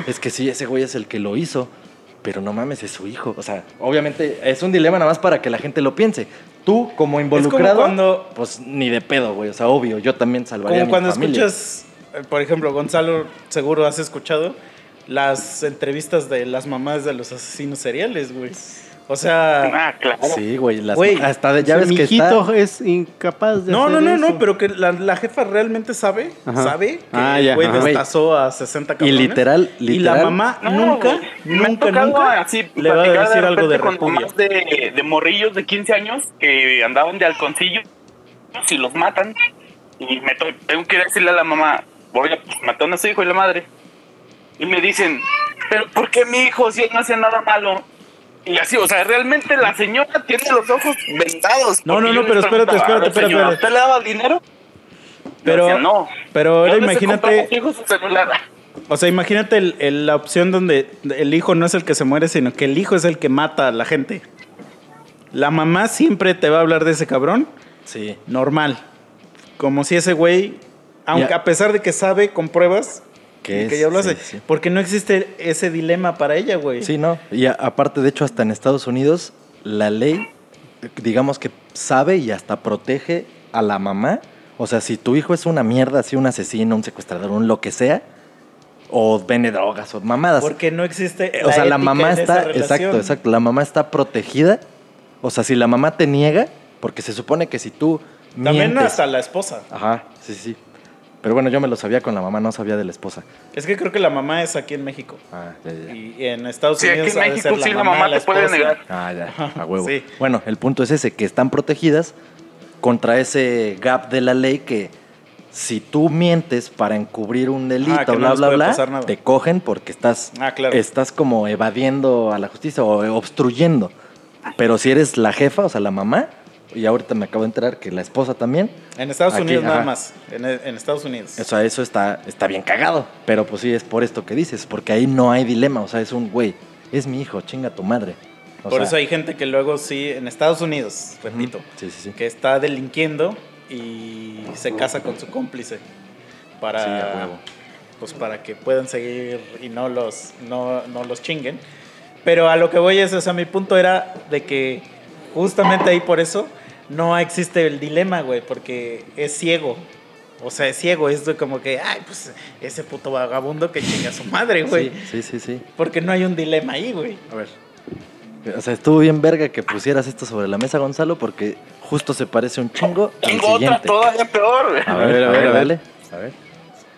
es que sí, ese güey es el que lo hizo, pero no mames, es su hijo. O sea, obviamente es un dilema nada más para que la gente lo piense. Tú, como involucrado, cuando- pues ni de pedo, güey. O sea, obvio, yo también salvaría a Como mi cuando familia. escuchas, eh, por ejemplo, Gonzalo, seguro has escuchado las entrevistas de las mamás de los asesinos seriales, güey. O sea, Ah, claro. Sí, güey. las- Güey, hasta de- ya O ves que hijito está... es incapaz de no, hacer no, no, no, eso. pero que la, la jefa realmente sabe, Ajá. sabe que Ah, el ya, güey ajá. destazó a 60 Y cabrones. literal, Y la literal. mamá No, nunca. Me nunca, nunca así le va a decir algo de repente con repudio. de, de morrillos de 15 años que andaban de halconcillo y los matan. Y me to- tengo que ir a decirle a la mamá, voy a pues, mataron a su hijo y la madre. Y me dicen, pero ¿por qué mi hijo si él no hacía nada malo? Y así, o sea, realmente la señora tiene los ojos vendados. No, no, no, pero espérate, espérate, "A ver, espérate, señora, espérate. ¿Usted le daba dinero? Pero- Decía, no. Pero ahora ¿Dónde se imagínate, o sea, imagínate el- el- la opción donde el hijo no es el que se muere, sino que el hijo es el que mata a la gente. La mamá siempre te va a hablar de ese cabrón Sí. normal. Como si ese güey, aunque a pesar de que sabe con pruebas Que que es- ya sí, sí. porque no existe ese dilema para ella, güey. Sí, no. Y a- aparte, de hecho, hasta en Estados Unidos, la ley, digamos que sabe y hasta protege a la mamá. O sea, si tu hijo es una mierda, así un asesino, un secuestrador, un lo que sea, o vende drogas o mamadas. Porque no existe. Eh, o sea, la mamá está, exacto, exacto, la mamá está protegida. O sea, si la mamá te niega, porque se supone que si tú También hasta la esposa. Ajá, sí, sí. Pero bueno, yo me lo sabía con la mamá, no sabía de la esposa. Es que creo que la mamá es aquí en México. Ah, ya, ya. Y en Estados Sí, aquí Unidos en ha de México ser sí la mamá te puede esposa. negar. Ah, ya, a huevo. Sí. Bueno, el punto es ese, que están protegidas contra ese gap de la ley que si tú mientes para encubrir un delito, Ah, no bla, bla, bla, te cogen porque estás, Ah, claro. estás como evadiendo a la justicia o obstruyendo. Pero si eres la jefa, o sea, la mamá, y ahorita me acabo de enterar que la esposa también, En Estados Aquí, Unidos nada más. En, en Estados Unidos. o sea, eso está, está bien cagado. Pero pues sí, es por esto que dices, porque ahí no hay dilema, o sea, es un güey, es mi hijo, chinga tu madre. O Por sea, eso hay gente que luego sí, en Estados Unidos, repito, Sí, sí, sí. que está delinquiendo y se casa con su cómplice para, Sí, a huevo. pues para que puedan seguir y no los, no, no los chinguen. Pero a lo que voy es, o sea, mi punto era de que justamente ahí por eso no existe el dilema, güey, porque es ciego. O sea, es ciego, es como que, ay, pues ese puto vagabundo que chinga a su madre, güey. Sí, sí, sí, sí. Porque no hay un dilema ahí, güey. A ver. O sea, estuvo bien verga que pusieras esto sobre la mesa, Gonzalo, porque justo se parece un chingo al Tengo otra todavía peor. güey. A ver, a ver, a ver. dale. A ver.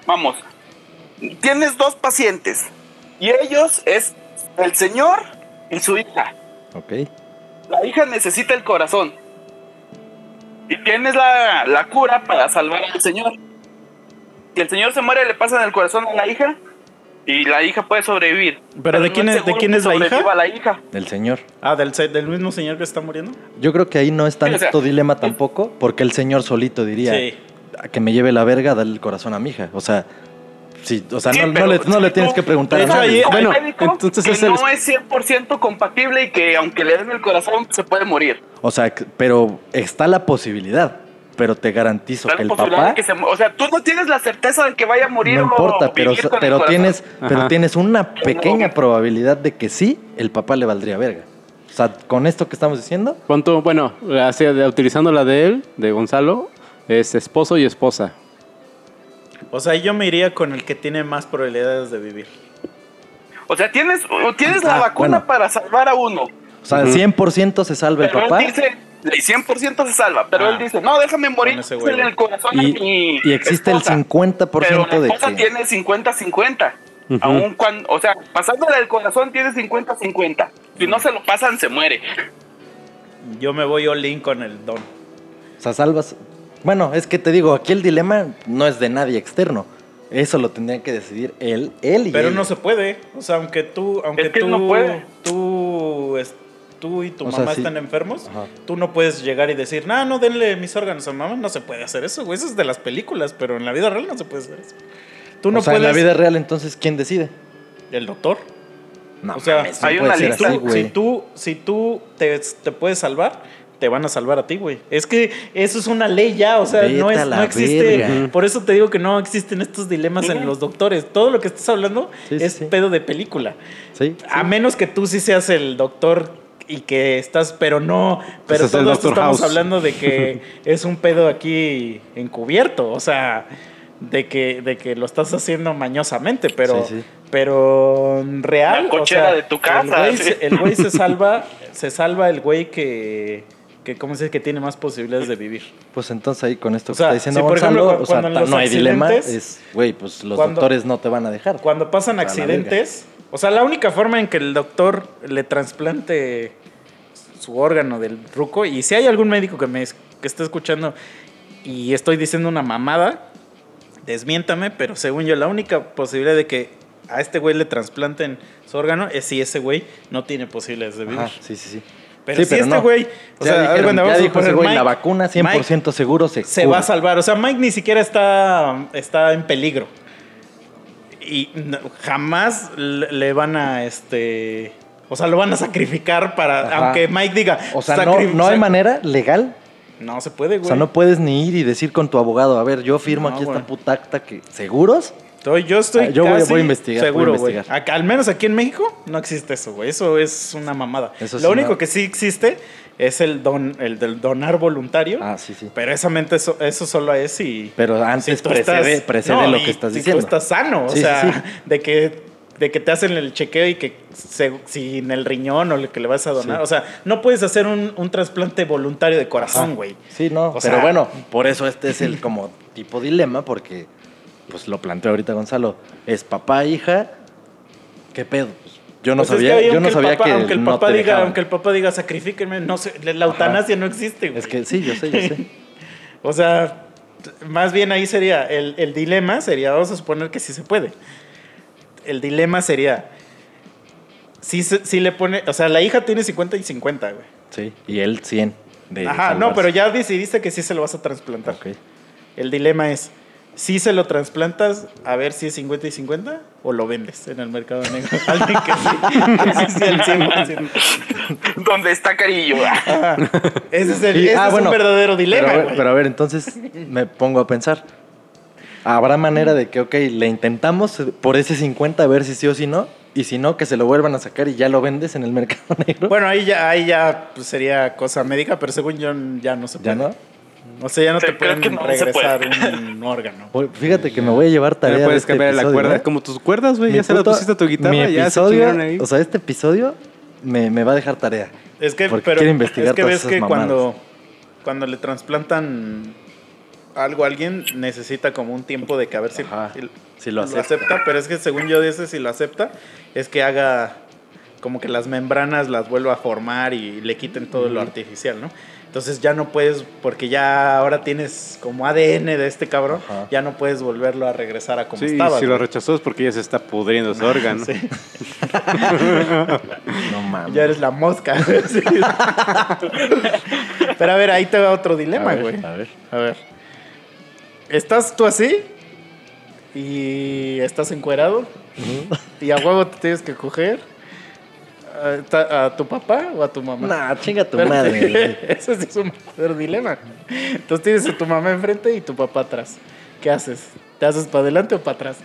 Vamos. Tienes dos pacientes y ellos es el señor y su hija. Ok. la hija necesita el corazón. Y tienes la, la cura para salvar al señor. Si el señor se muere, le pasan el corazón a la hija y la hija puede sobrevivir. ¿Pero de no quién es- de quién es la hija? sobreviva la hija. del señor. Ah, del, se- del mismo señor que está muriendo. Yo creo que ahí no es Sí, o sea, tanto dilema tampoco, porque el señor solito diría Sí. "A que me lleve la verga, dale el corazón a mi hija. O sea, sí, o sea, Sí, no, no pero le, no si le tienes que preguntar a nadie. ahí- bueno, médico entonces que es el- no es 100% compatible y que aunque le den el corazón se puede morir. O sea, pero está la posibilidad. Pero te garantizo Está que el papá que se o sea, tú no tienes la certeza de que vaya a morir no o importa, pero, vivir con el pero corazón. tienes, pero tienes una pequeña probabilidad de que sí, el papá le valdría verga. O sea, con esto que estamos diciendo, ¿Cuánto? Bueno, así, de- utilizando la de él, de Gonzalo, es esposo y esposa. O sea, yo me iría con el que tiene más probabilidades de vivir. O sea, tienes, tienes la Ah, vacuna bueno. para salvar a uno. o sea, 100% se salva el Pero papá. él dice, y 100% se salva, pero Ah. él dice, no, déjame morir en el corazón a Y, mi y existe esposa". el 50% Pero la de esposa que... tiene 50-50. Ujú. Aún cuando, o sea, pasándole el corazón tiene 50-50. Si no se lo pasan, se muere. Yo me voy all in con el don. O sea, salvas... Bueno, es que te digo, aquí el dilema no es de nadie externo. Eso lo tendrían que decidir él, él y Pero no se puede. O sea, aunque tú, aunque Es que tú, no puede. tú, es- tú y tu O sea, mamá sí. están enfermos, Ajá. tú no puedes llegar y decir, no, no denle mis órganos a mamá. No se puede hacer eso, güey. Eso es de las películas, pero en la vida real no se puede hacer eso. Tú no o sea, puedes. en la vida real, entonces, ¿quién decide? El doctor. No, o sea, mames, no hay una lista. así, si tú, si tú te, te puedes salvar, te van a salvar a ti, güey. Es que eso es una ley ya, o sea, Vete no, es, no existe. verga. Por eso te digo que no existen estos dilemas en los doctores. Todo lo que estás hablando Sí, es sí. pedo de película. Sí, A menos que tú sí seas el doctor y que estás, pero no, pero Ese es el todo esto Dr. estamos House. hablando de que *laughs* es un pedo aquí encubierto, o sea, de que, de que lo estás haciendo mañosamente, pero, Sí, sí. pero real. La cochera o sea, de tu casa, El güey, sí. se, el güey se *laughs* salva, se salva el güey que, que ¿cómo se dice? Que tiene más posibilidades de vivir. Pues entonces ahí con esto O que sea, está diciendo si, por Gonzalo, ejemplo, o sea, no hay dilema, es, güey, pues los cuando- doctores no te van a dejar. Cuando pasan accidentes, o sea, la única forma en que el doctor le trasplante su órgano del ruco, y si hay algún médico que me que esté escuchando y estoy diciendo una mamada, desmiéntame, pero según yo, la única posibilidad de que a este güey le trasplanten su órgano es si ese güey no tiene posibilidades de vivir. Ajá, sí, sí, sí. Pero Sí, si este no. güey, o Ya sea, dijeron, bueno, ya vamos a ese güey, Mike- la vacuna 100% seguro se se cura. va a salvar. O sea, Mike ni siquiera está, está en peligro. Y no- jamás le van a, este... O sea, lo van a sacrificar para... Ajá. Aunque Mike diga... O sea, no, "Sacri- no hay sac-". manera legal. No se puede, O güey. sea, no puedes ni ir y decir con tu abogado, a ver, yo firmo No, aquí güey. esta puta acta que... ¿Seguros? Estoy- yo estoy Ah, yo voy- casi voy a investigar, voy a seguro, güey. investigar. Al menos aquí en México no existe eso, güey. Eso es una mamada. Eso Lo sí, único no. que sí existe es el don, el del donar voluntario. Ah, sí, sí. Pero esa mente eso, eso solo es si... Pero antes si precede, estás- precede no, lo y que estás si diciendo. tú estás sano, o Sí, sea, sí. de que de que te hacen el chequeo y que se- sin el riñón o lo que le vas a donar, Sí. o sea, no puedes hacer un, un trasplante voluntario de corazón, güey. Sí, no, O pero sea- bueno, por eso este es el como tipo dilema, porque pues lo planteó ahorita Gonzalo. Es papá, hija, ¿qué pedo? Pues, yo no Pues es sabía, ahí, yo no sabía papá- que aunque el no papá te diga, dejaban. aunque el papá diga sacrifíquenme, no sé, la eutanasia no existe, güey. Es que sí, yo sé, yo sé. *laughs* O sea, más bien ahí sería, el, el dilema sería, vamos a suponer que sí se puede. El dilema sería, si, si le pone, o sea, la hija tiene 50 y 50, güey. Sí, y él 100. De Ajá, no, pero ya decidiste que sí se lo vas a trasplantar. El dilema es, si se lo trasplantas, a ver si es 50 y 50 o lo vendes en el mercado negro. *laughs* Alguien que sí, el 100%. Donde está Carillo. Ajá. Ese es, el, Y- ese ah, es bueno, un verdadero dilema, Pero, a ver- güey. pero a ver, entonces me pongo a pensar. ¿Habrá manera de que, ok, le intentamos por ese 50 a ver si sí o si no? Y si no, que se lo vuelvan a sacar y ya lo vendes en el *laughs* mercado negro. Bueno, ahí ya, ahí ya pues, sería cosa médica, pero según yo ya no se puede. ¿Ya no? O sea, ya no Sí, te pueden no regresar puede. un órgano. Oye, Fíjate que me voy a llevar tarea de puedes este cambiar la episodio, cuerda. ¿eh? Como tus cuerdas, güey. Ya se la pusiste a tu guitarra. Mi ya se episodio, ahí. o sea, este episodio me, me va a dejar tarea. Es que, Porque pero, quiero investigar es que todas ves esas que mamadas. cuando, cuando le trasplantan algo a alguien, necesita como un tiempo de que a ver si, Ajá, si si lo acepta. Pero es que según yo dice, si lo acepta, es que haga como que las membranas las vuelva a formar y le quiten todo lo artificial, ¿no? Entonces ya no puedes, porque ya ahora tienes como ADN de este cabrón, Ajá. ya no puedes volverlo a regresar a como Sí, estaba. si lo rechazó es porque ya se está pudriendo su órgano. Sí. *laughs* No mames. Ya eres la mosca. *laughs* sí. Pero a ver, ahí te va otro A dilema, ver, güey. A ver. A ver. ¿Estás tú así? Y estás encuerado. Y a huevo te tienes que coger. ¿A, a tu papá o a tu mamá? Nah, chinga tu Espérate, madre. *laughs* Ese sí es un verdadero dilema. Entonces tienes a tu mamá enfrente y tu papá atrás. ¿Qué haces? ¿Te haces para adelante o para atrás?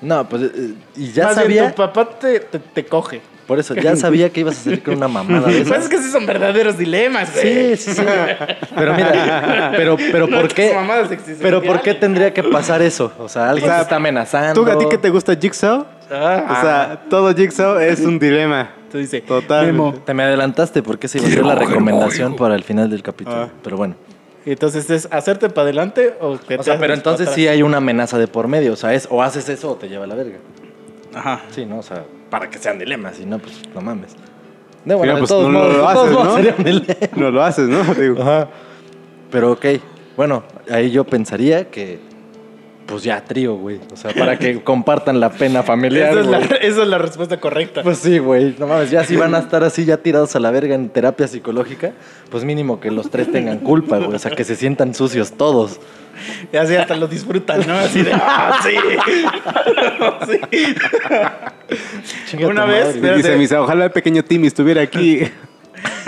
No, pues eh, y ya Más bien, sabía, tu papá te, te, te coge. por eso, ya sabía que ibas a salir con una mamada de *laughs* Pues es esas. que sí son verdaderos dilemas, güey. Sí, sí, sí. Pero mira, pero, pero No ¿por qué? Pero ¿por qué tendría que pasar eso? O sea, alguien O sea, te está amenazando. ¿Tú a ti que te gusta Jigsaw? Ah, O sea, todo Jigsaw es un dilema. Tú dices, Total. Memo. Te me adelantaste porque esa iba a ser la recomendación para el final del capítulo. Ah. Pero bueno. Entonces, ¿es hacerte para adelante o que O sea, pero entonces sí hay una amenaza de por medio. O sea, es o haces eso o te lleva a la verga. Ajá. Sí, ¿no? O sea, para que sean dilemas. Si no, pues no mames. De, bueno, Mira, de pues todos no modos, lo haces, ¿no? sería un dilema. No lo haces, ¿no? *laughs* Digo, Ajá. Pero ok. Bueno, ahí yo pensaría que. Pues ya, trío, güey. O sea, para que *laughs* compartan la pena familiar. Esa es, la, güey. *laughs* esa es la respuesta correcta. Pues sí, güey. No mames, ya si van a estar así ya tirados a la verga en terapia psicológica, pues mínimo que los tres tengan culpa, güey. O sea, que se sientan sucios todos. Y así hasta lo disfrutan, ¿no? Así de, ¡ah, *laughs* sí! Sí. Chinga Una vez, madre. Dice Misa, ojalá el pequeño Timmy estuviera aquí.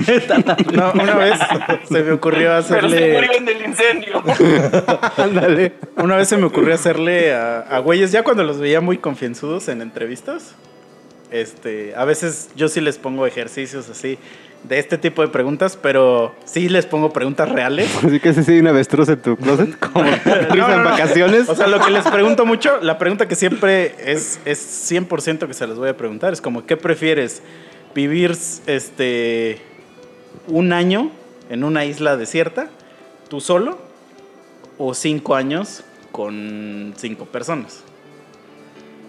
*laughs* No, una vez se me ocurrió Pero se hacerle... murió en el incendio. *laughs* Ándale. Una vez se me ocurrió hacerle a, a güeyes, ya cuando los veía muy confianzudos en entrevistas, este, a veces yo sí les pongo ejercicios así de este tipo de preguntas, pero sí les pongo preguntas reales. Así que si hay un avestruz en tu closet, *laughs* como No, no, en no. vacaciones. O sea, lo que les pregunto mucho, la pregunta que siempre es, es 100% que se les voy a preguntar, es como, ¿qué prefieres? ¿Vivir este, un año en una isla desierta, tú solo, o cinco años con cinco personas?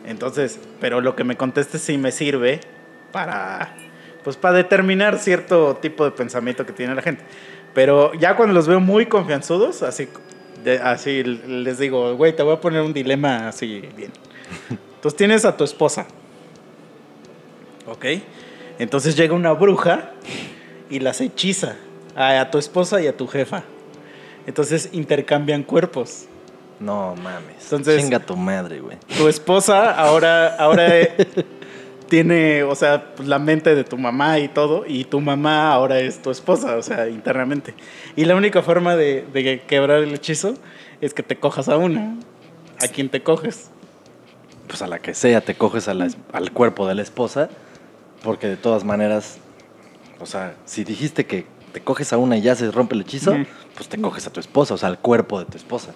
Entonces, pero lo que me contestes sí me sirve para, pues, para determinar cierto tipo de pensamiento que tiene la gente. Pero ya cuando los veo muy confianzudos, así, de- así les digo, güey, te voy a poner un dilema así bien. *laughs* Entonces tienes a tu esposa. ¿Ok? Entonces llega una bruja y las hechiza a, a tu esposa y a tu jefa. Entonces intercambian cuerpos. No mames. Entonces- Chinga tu madre, güey. Tu esposa ahora, ahora eh, tiene, o sea, pues, la mente de tu mamá y todo, y tu mamá ahora es tu esposa, o sea, internamente. Y la única forma de, de quebrar el hechizo es que te cojas a una. ¿A quién te coges? Pues a la que sea te coges a la es- al cuerpo de la esposa, porque de todas maneras, o sea, si dijiste que te coges a una y ya se rompe el hechizo, pues te coges a tu esposa, o sea, al cuerpo de tu esposa.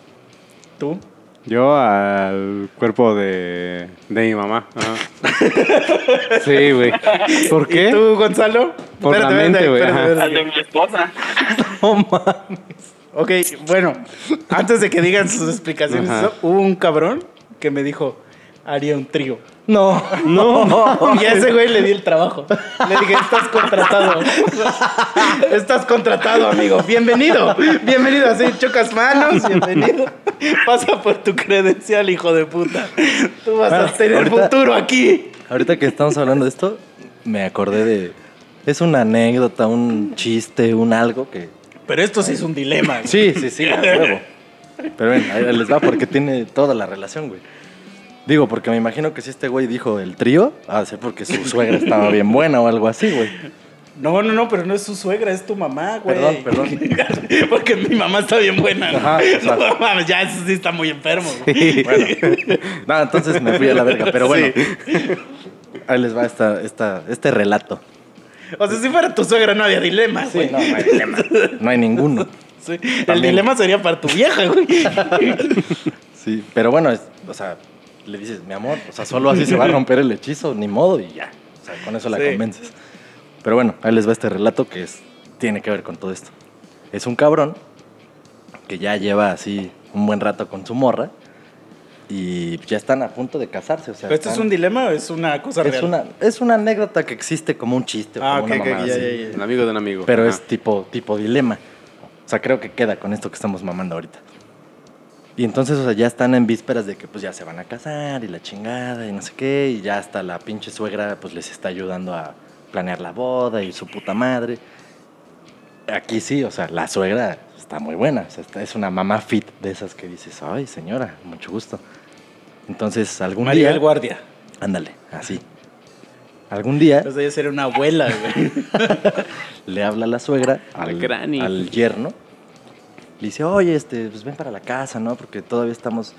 ¿Tú? Yo al cuerpo de, de mi mamá. Ajá. *laughs* Sí, güey. ¿Por qué? ¿Y tú, Gonzalo? Por la Espérate, mente, espérate, güey. Al de mi esposa. No mames. Ok, bueno, antes de que digan sus explicaciones, Ajá. hubo un cabrón que me dijo, haría un trío. No, *laughs* no. Y a ese güey le di el trabajo. Le dije, estás contratado. *laughs* Estás contratado, amigo. Bienvenido. Bienvenido. Así, chocas manos. Bienvenido. Pasa por tu credencial, hijo de puta. Tú vas a tener ahorita- futuro aquí. Ahorita que estamos hablando de esto, me acordé de... Es una anécdota, un chiste, un algo que... Pero esto sí es un dilema. güey. Sí, sí, sí, a huevo. Pero ven, ahí les va porque tiene toda la relación, güey. Digo, porque me imagino que si este güey dijo el trío, de ser porque su suegra estaba bien buena o algo así, güey. No, no, no, pero no es su suegra, es tu mamá, güey. Perdón, perdón. *laughs* Porque mi mamá está bien buena. ¿no? Ajá, No mames, ya eso sí está muy enfermo. güey. Bueno, no, entonces me fui a la verga, pero bueno. Ahí les va esta, esta, este relato. O sea, si fuera tu suegra no había dilema, güey. no, no hay dilema. No hay ninguno. Sí, El dilema sería para tu vieja, güey. *laughs* Sí, pero bueno, es- o sea, le dices, mi amor, o sea, solo así se va a romper el hechizo, ni modo, y ya. O sea, con eso la Sí. convences. Pero bueno, ahí les va este relato que es, tiene que ver con todo esto. Es un cabrón que ya lleva así un buen rato con su morra y ya están a punto de casarse. O sea, ¿Pero ¿Esto es están- un dilema o es una cosa es real? una, es una anécdota que existe como un chiste. o Ah, como ok, una ya, ya, ya. El amigo de un amigo. Pero Ajá. es tipo, tipo dilema. O sea, creo que queda con esto que estamos mamando ahorita. Y entonces, o sea, ya están en vísperas de que pues ya se van a casar y la chingada y no sé qué. Y ya hasta la pinche suegra pues les está ayudando a planear la boda y su puta madre. Aquí sí, o sea, la suegra está muy buena. O sea, está- es una mamá fit de esas que dices, ay señora, mucho gusto. Entonces, algún Maribel día... Guardia. Ándale, así. Algún día Entonces ella sería una abuela, güey. *laughs* le habla a la suegra, Al al, al yerno. Le dice, oye, este, pues ven para la casa, ¿no? Porque todavía estamos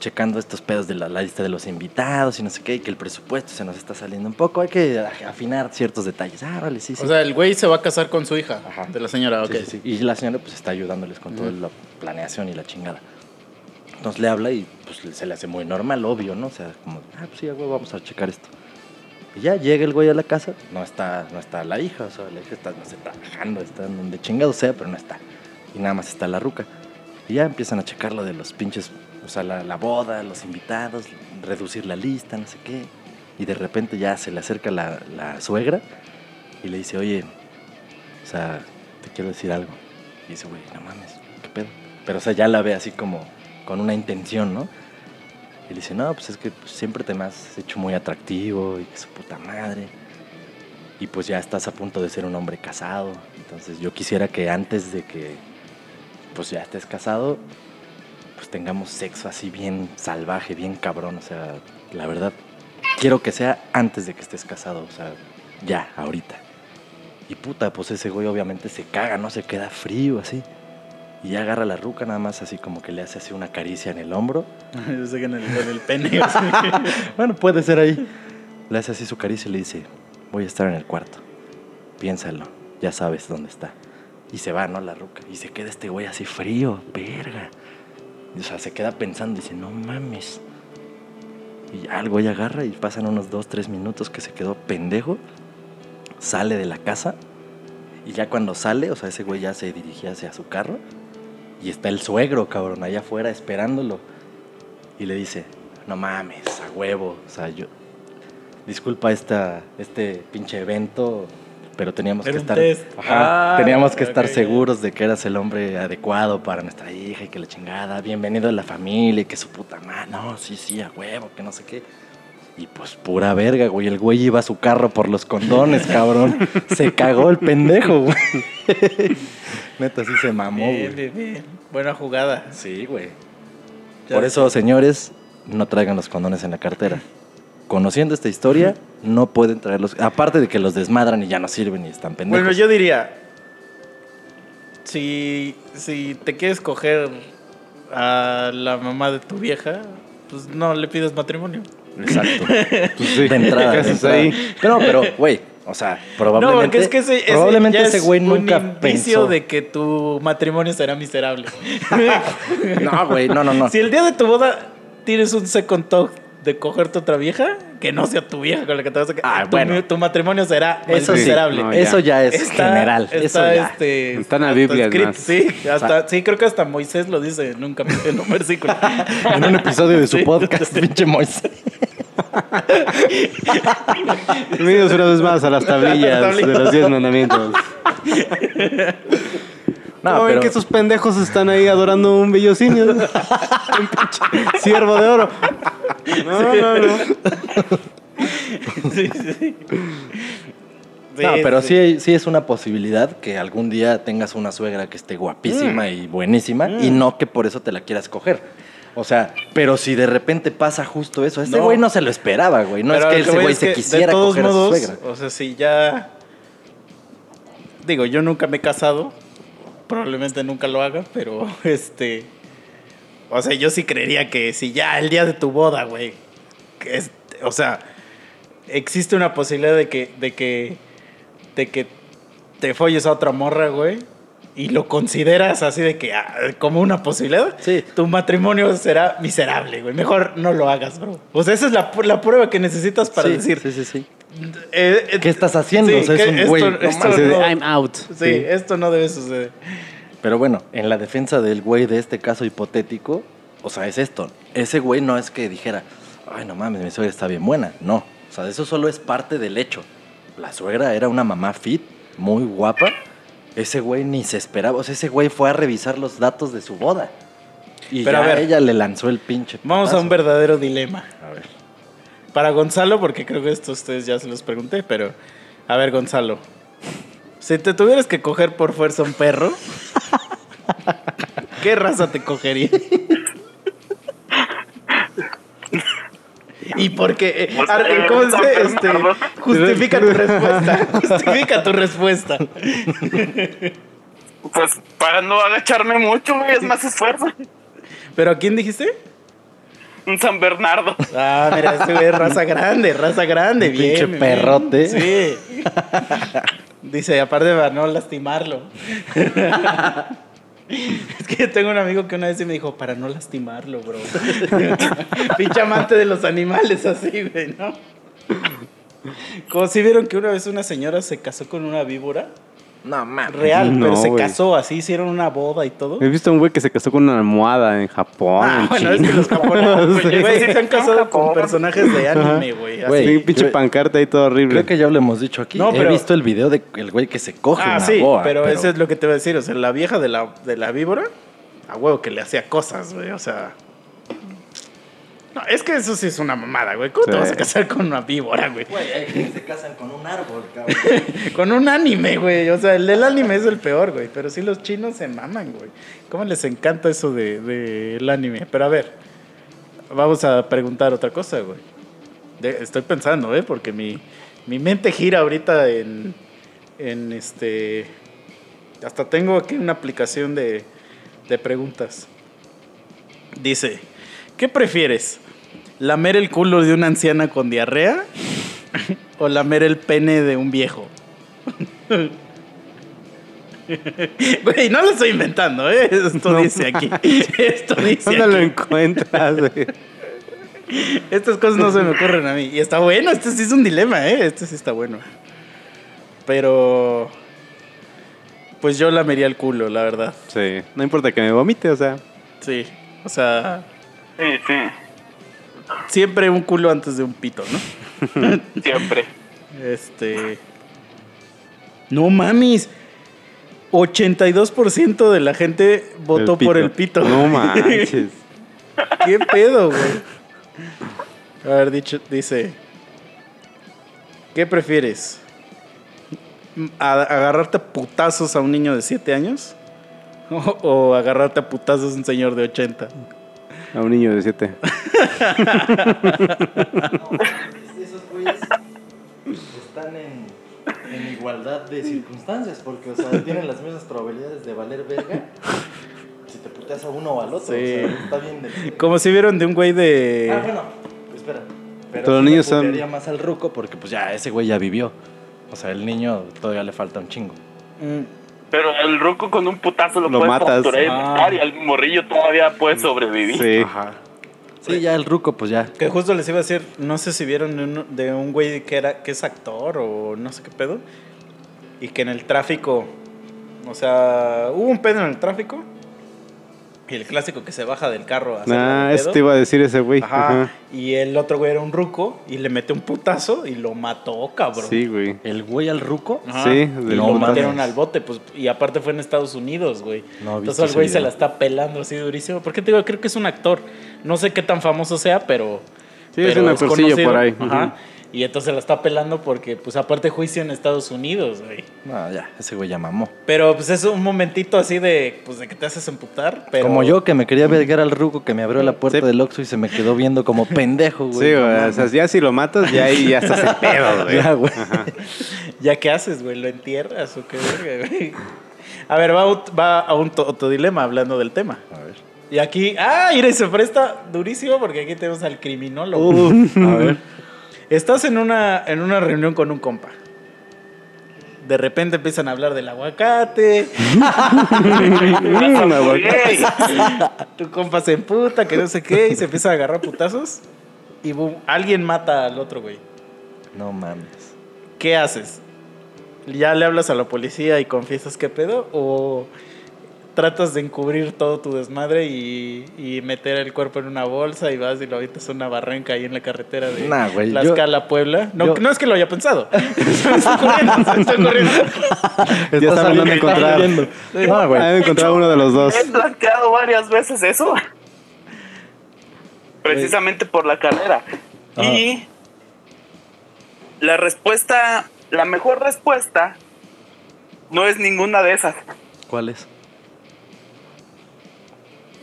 checando estos pedos de la, la lista de los invitados y no sé qué, y que el presupuesto se nos está saliendo un poco. Hay que afinar ciertos detalles. Ah, vale, sí, sí. O sea, el güey se va a casar con su hija. Ajá. De la señora, ok. Sí, sí. Y la señora pues está ayudándoles con toda la planeación y la chingada. Entonces le habla y pues se le hace muy normal, obvio, ¿no? O sea, como, ah, pues sí, güey, vamos a checar esto. Y ya llega el güey a la casa, no está, no está la hija, o sea, la hija está, no sé, trabajando, está donde chingado sea, pero no está. Y nada más está la ruca. Y ya empiezan a checar lo de los pinches, o sea, la, la boda, los invitados, reducir la lista, no sé qué. Y de repente ya se le acerca la, la suegra y le dice, oye, o sea, te quiero decir algo. Y dice, güey, no mames, ¿qué pedo? Pero, o sea, ya la ve así como con una intención, ¿no? Y le dice, no, pues es que siempre te me has hecho muy atractivo y que su puta madre. Y pues ya estás a punto de ser un hombre casado. Entonces yo quisiera que antes de que pues ya estés casado, pues tengamos sexo así bien salvaje, bien cabrón. O sea, la verdad, quiero que sea antes de que estés casado. O sea, ya, ahorita. Y puta, pues ese güey obviamente se caga, ¿no? Se queda frío así. Y ya agarra la ruca nada más así como que le hace así una caricia en el hombro. *laughs* Yo sé que en el, en el pene. *laughs* Bueno, puede ser ahí. Le hace así su caricia y le dice, voy a estar en el cuarto. Piénsalo, ya sabes dónde está. Y se va, ¿no? La ruca. Y se queda este güey así frío, verga. O sea, se queda pensando y dice, no mames. Y ya el agarra y pasan unos dos, tres minutos que se quedó pendejo. Sale de la casa. Y ya cuando sale, o sea, ese güey ya se dirigía hacia su carro. Y está el suegro, cabrón, allá afuera esperándolo. Y le dice, no mames, a huevo. O sea, yo... Disculpa esta, este pinche evento, pero teníamos Era que estar... Ajá, Ah, teníamos que estar seguros de que eras el hombre adecuado para nuestra hija y que la chingada, bienvenido a la familia y que su puta madre, no, sí, sí, a huevo, que no sé qué. Y pues pura verga, güey, el güey iba a su carro por los condones, *laughs* cabrón. Se cagó el pendejo, güey. *laughs* Neta, sí se mamó, Bien, güey. bien, bien. Buena jugada. Sí, güey. Ya Por eso, señores, no traigan los condones en la cartera. Conociendo esta historia, no pueden traerlos. Aparte de que los desmadran y ya no sirven y están pendejos. Bueno, yo diría, si, si te quieres coger a la mamá de tu vieja, pues no le pides matrimonio. Exacto. *laughs* Pues sí, De entrada. ¿qué de haces entrada. ahí? No, pero, güey, o sea, probablemente. no, porque es que ese, ese probablemente ya ese es güey un nunca pensó. de que tu matrimonio será miserable. *laughs* No, güey, no, no, no. Si el día de tu boda tienes un second thought de cogerte otra vieja, que no sea tu vieja con la que te vas a quedar. Ah, tu, bueno. tu matrimonio será Eso sí, miserable. no, Eso ya es Está- general. Está, eso ya. este, Está en la Biblia, más. Sí, hasta, sí, creo que hasta Moisés lo dice en un capítulo, en un versículo. *laughs* En un episodio de su *laughs* Sí. podcast, *laughs* pinche Moisés. Bienvenidos una vez más a las tablillas Las de los 10 mandamientos. No, ¿Cómo ven pero- que esos pendejos están ahí adorando un bellocinio? *laughs* un pinche ciervo de oro. No, no, no. Sí, sí, sí. No, pero sí. sí es una posibilidad que algún día tengas una suegra que esté guapísima y buenísima y no que por eso te la quieras coger. O sea, pero si de repente pasa justo eso, ese No. güey no se lo esperaba, güey. No Pero es que lo ese güey es se que, quisiera coger modos, a su suegra. O sea, si ya. Digo, yo nunca me he casado. Probablemente nunca lo haga, pero *laughs* este. O sea, yo sí creería que si ya el día de tu boda, güey. O sea, existe una posibilidad de que. de que. de que te folles a otra morra, güey. Y lo consideras así de que ah, como una posibilidad. Sí. Tu matrimonio será miserable, güey. Mejor no lo hagas, bro. O sea, esa es la, la prueba que necesitas para Sí, decir. Sí, sí, sí. Eh, eh, ¿Qué estás haciendo? O sea, es un güey, no I'm out. sí, Sí. esto no debe suceder. Pero bueno, en la defensa del güey de este caso hipotético, o sea, es esto. Ese güey no es que dijera, ay, no mames, mi suegra está bien buena. No, o sea, eso solo es parte del hecho. La suegra era una mamá fit, muy guapa. Ese güey ni se esperaba, o sea, ese güey fue a revisar los datos de su boda. Y Pero ya a ver. ella le lanzó el pinche. Vamos a un verdadero dilema. A ver. Para Gonzalo, porque creo que esto ustedes ya se los pregunté, pero a ver, Gonzalo. Si te tuvieras que coger por fuerza un perro, ¿qué raza te cogería? ¿Y por qué? Eh, ar- ¿Cómo este. Justifica tu *laughs* respuesta. Justifica tu respuesta. *laughs* Pues para no agacharme mucho, güey, es más esfuerzo. ¿Pero a quién dijiste? Un San Bernardo. Ah, mira, este güey es raza grande, raza grande, Un bien. pinche bien. perrote. Sí. *laughs* Dice, aparte para no lastimarlo. Es que yo tengo un amigo que una vez me dijo, para no lastimarlo, bro. *laughs* Pinche amante de los animales así, güey, ¿no? Como si vieron que una vez una señora se casó con una víbora. No mames. Real, No, pero se güey. casó así, hicieron una boda y todo. He visto a un güey que se casó con una almohada en Japón, Ah, en bueno, es que los japoneses, *laughs* Sí. güey, se han casado con personajes de anime, güey. así. Güey, Sí, un pinche yo- pancarta ahí todo horrible. Creo que ya lo hemos dicho aquí. No, pero- He visto el video del güey que se coge Ah, una sí, boa. pero, eso es lo que te voy a decir. O sea, la vieja de la, de la víbora, a huevo que le hacía cosas, güey. O sea. No, es que eso sí es una mamada, güey. ¿Cómo te vas a casar con una víbora, güey? Güey, hay gente que se casan con un árbol, cabrón. *laughs* Con un anime, güey. O sea, el del anime es el peor, güey. Pero sí los chinos se maman, güey. ¿Cómo les encanta eso del de, el anime? Pero a ver, vamos a preguntar otra cosa, güey. De- estoy pensando, ¿eh? Porque mi, mi mente gira ahorita en, en este... Hasta tengo aquí una aplicación de, de preguntas. Dice, ¿qué prefieres? ¿Lamer el culo de una anciana con diarrea? ¿O lamer el pene de un viejo? *laughs* Güey, no lo estoy inventando, ¿eh? Esto dice aquí. Esto dice ¿Dónde lo aquí. encuentras, güey? Estas cosas no se me ocurren a mí. Y está bueno, este sí es un dilema, ¿eh? Este sí está bueno. Pero... Pues yo lamería el culo, la verdad. Sí, no importa que me vomite, o sea. Sí. O sea, Sí, sí, siempre un culo antes de un pito, ¿no? *laughs* siempre. Este. No mamis. 82% de la gente votó por el pito. No manches. *laughs* ¿Qué pedo, güey? A ver, dicho, dice. ¿Qué prefieres? ¿A- ¿Agarrarte a putazos a un niño de 7 años? ¿O, *laughs* o agarrarte a putazos a un señor de 80? A un niño de 7. Esos güeyes están en, en igualdad de circunstancias, porque, o sea, tienen las mismas probabilidades de valer verga si te puteas a uno o al otro. Sí. O sea, está bien de... Como si vieron de un güey de. Ah, bueno, espera. Pero Todos los niños son- más al ruco porque, pues, ya ese güey ya vivió. O sea, el niño todavía le falta un chingo. Mm, Pero el ruco con un putazo lo, Lo puede matas. y Ah. matar, y el morrillo todavía puede sobrevivir. Sí. Ajá. Sí, ya el ruco, pues ya. Que justo les iba a decir, no sé si vieron de un, de un güey que era que es actor o no sé qué pedo y que en el tráfico, o sea, hubo un pedo en el tráfico y el clásico que se baja del carro a Ah, el eso te iba a decir ese güey. Ajá. Ajá. Y el otro güey era un ruco y le metió un putazo y lo mató, cabrón. Sí, güey. El güey al ruco. Ajá. Sí, y lo putazo. metieron al bote, pues, y aparte fue en Estados Unidos, güey. No, Entonces el güey se la está pelando así durísimo. ¿Por qué te digo? Creo que es un actor. No sé qué tan famoso sea, pero. Sí, es un actorcillo conocido. por ahí. Ajá. Y entonces la está pelando porque, pues, aparte juicio en Estados Unidos, güey. No, ya, ese güey ya mamó. Pero, pues, es un momentito así de, pues, de que te haces emputar. Pero... Como yo que me quería vergar al ruco que me abrió la puerta Sí. del Oxxo y se me quedó viendo como *laughs* pendejo, güey. Sí, No güey. O sea, ya si lo matas, ya ahí ya estás en pedo, *laughs* güey. Ya, güey. *laughs* ¿Ya qué haces, güey? ¿Lo entierras o qué verga, güey? A ver, va, a- va a un otro dilema hablando del tema. A ver. Y aquí, ah, mire, se presta durísimo porque aquí tenemos al criminólogo. A ver. Estás en una, en una reunión con un compa. De repente empiezan a hablar del *laughs* *laughs* aguacate. Tu compa se emputa, que no sé qué, y se empieza a agarrar putazos. Y boom, alguien mata al otro güey. No mames. ¿Qué haces? ¿Ya le hablas a la policía y confiesas qué pedo? ¿O tratas de encubrir todo tu desmadre y, y meter el cuerpo en una bolsa y vas y lo avientas a una barranca ahí en la carretera de Nah, güey, La yo- Escala Puebla. No, yo- no es que lo haya pensado. *laughs* se me está ocurriendo, se me está ocurriendo. Ya saben dónde encontrar. No, güey. Han encontrado uno de los dos. He planteado varias veces eso. Precisamente por la carrera. Y la respuesta, la mejor respuesta no es ninguna de esas. ¿Cuál es?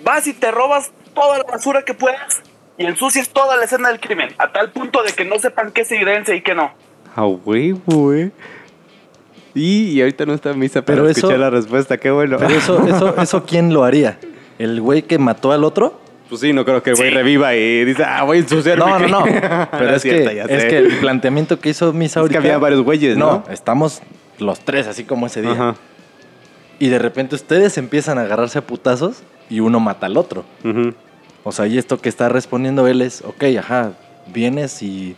Vas y te robas toda la basura que puedas y ensucias toda la escena del crimen, a tal punto de que no sepan qué es evidencia y qué no. Ah, güey, güey. Y, y ahorita no está en misa, pero Pero escuché eso- la respuesta, qué bueno. Pero eso, *laughs* eso, eso, ¿quién lo haría? ¿El güey que mató al otro? Pues sí, no creo que el güey Sí. reviva y dice, ah, voy a ensuciar No, mi no, no. crimen". *laughs* Pero No es, que, es que el planteamiento que hizo Misa Es que ahorita... había varios güeyes, ¿no? estamos los tres así como ese día. Ajá. Y de repente ustedes empiezan a agarrarse a putazos y uno mata al otro. O sea, y esto que está respondiendo él es, ok, ajá, vienes y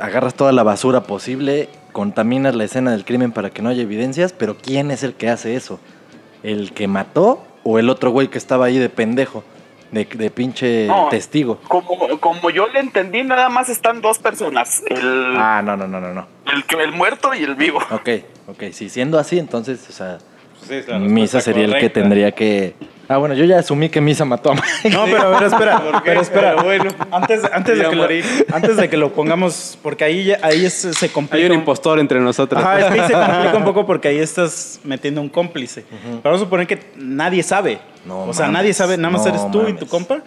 agarras toda la basura posible, contaminas la escena del crimen para que no haya evidencias, pero ¿quién es el que hace eso? ¿El que mató o el otro güey que estaba ahí de pendejo? De, de pinche No. testigo. Como, como yo le entendí, nada más están dos personas, el, Ah, no, no, no, no, no. el, el muerto y el vivo. Ok, ok, sí, siendo así, entonces, o sea, Sí, Misa sería el que tendría que... Ah, bueno, yo ya asumí que Misa mató a Mike. No, pero a ver, espera, *laughs* pero espera. Pero bueno. Antes, antes, de que lo, morir. *laughs* antes de que lo pongamos, porque ahí, ya- ahí es- se complica. Hay un impostor entre nosotros. Ajá, es que ahí se *laughs* complica un poco porque ahí estás metiendo un cómplice. Pero vamos a suponer que nadie sabe. No o sea, mames, nadie sabe, nada más no eres tú y tu compa.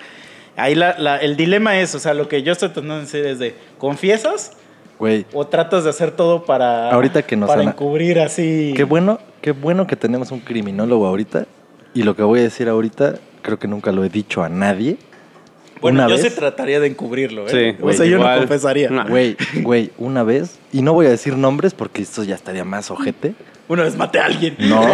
Ahí la, la- el dilema es, o sea, lo que yo estoy tratando de decir es de, ¿confiesas Güey, o tratas de hacer todo para, Ahorita que nos para encubrir así? Qué bueno, qué bueno que tenemos un criminólogo ahorita. Y lo que voy a decir ahorita, creo que nunca lo he dicho a nadie. Bueno, una yo vez, sí trataría de encubrirlo, ¿eh? Sí, o sea, yo no confesaría. Güey, güey, una vez, y no voy a decir nombres porque esto ya estaría más ojete. Una vez maté a alguien. No. *laughs*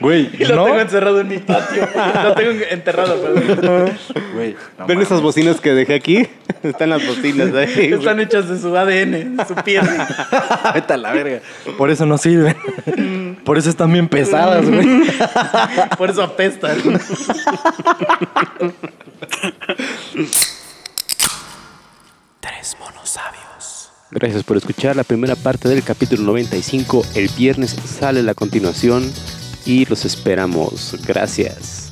Güey, Y lo no. tengo encerrado en mi patio. lo tengo enterrado, perdón. Güey, no ¿Ven mames. esas bocinas que dejé aquí? *laughs* Están las bocinas ahí. güey. Están hechas de su ADN, de su piel. *laughs* Vete a la verga. Por eso no sirven. Por eso están bien pesadas, güey. Por eso apestan. Tres monos sabios. Gracias por escuchar la primera parte del capítulo 95. El viernes sale la continuación y los esperamos. Gracias.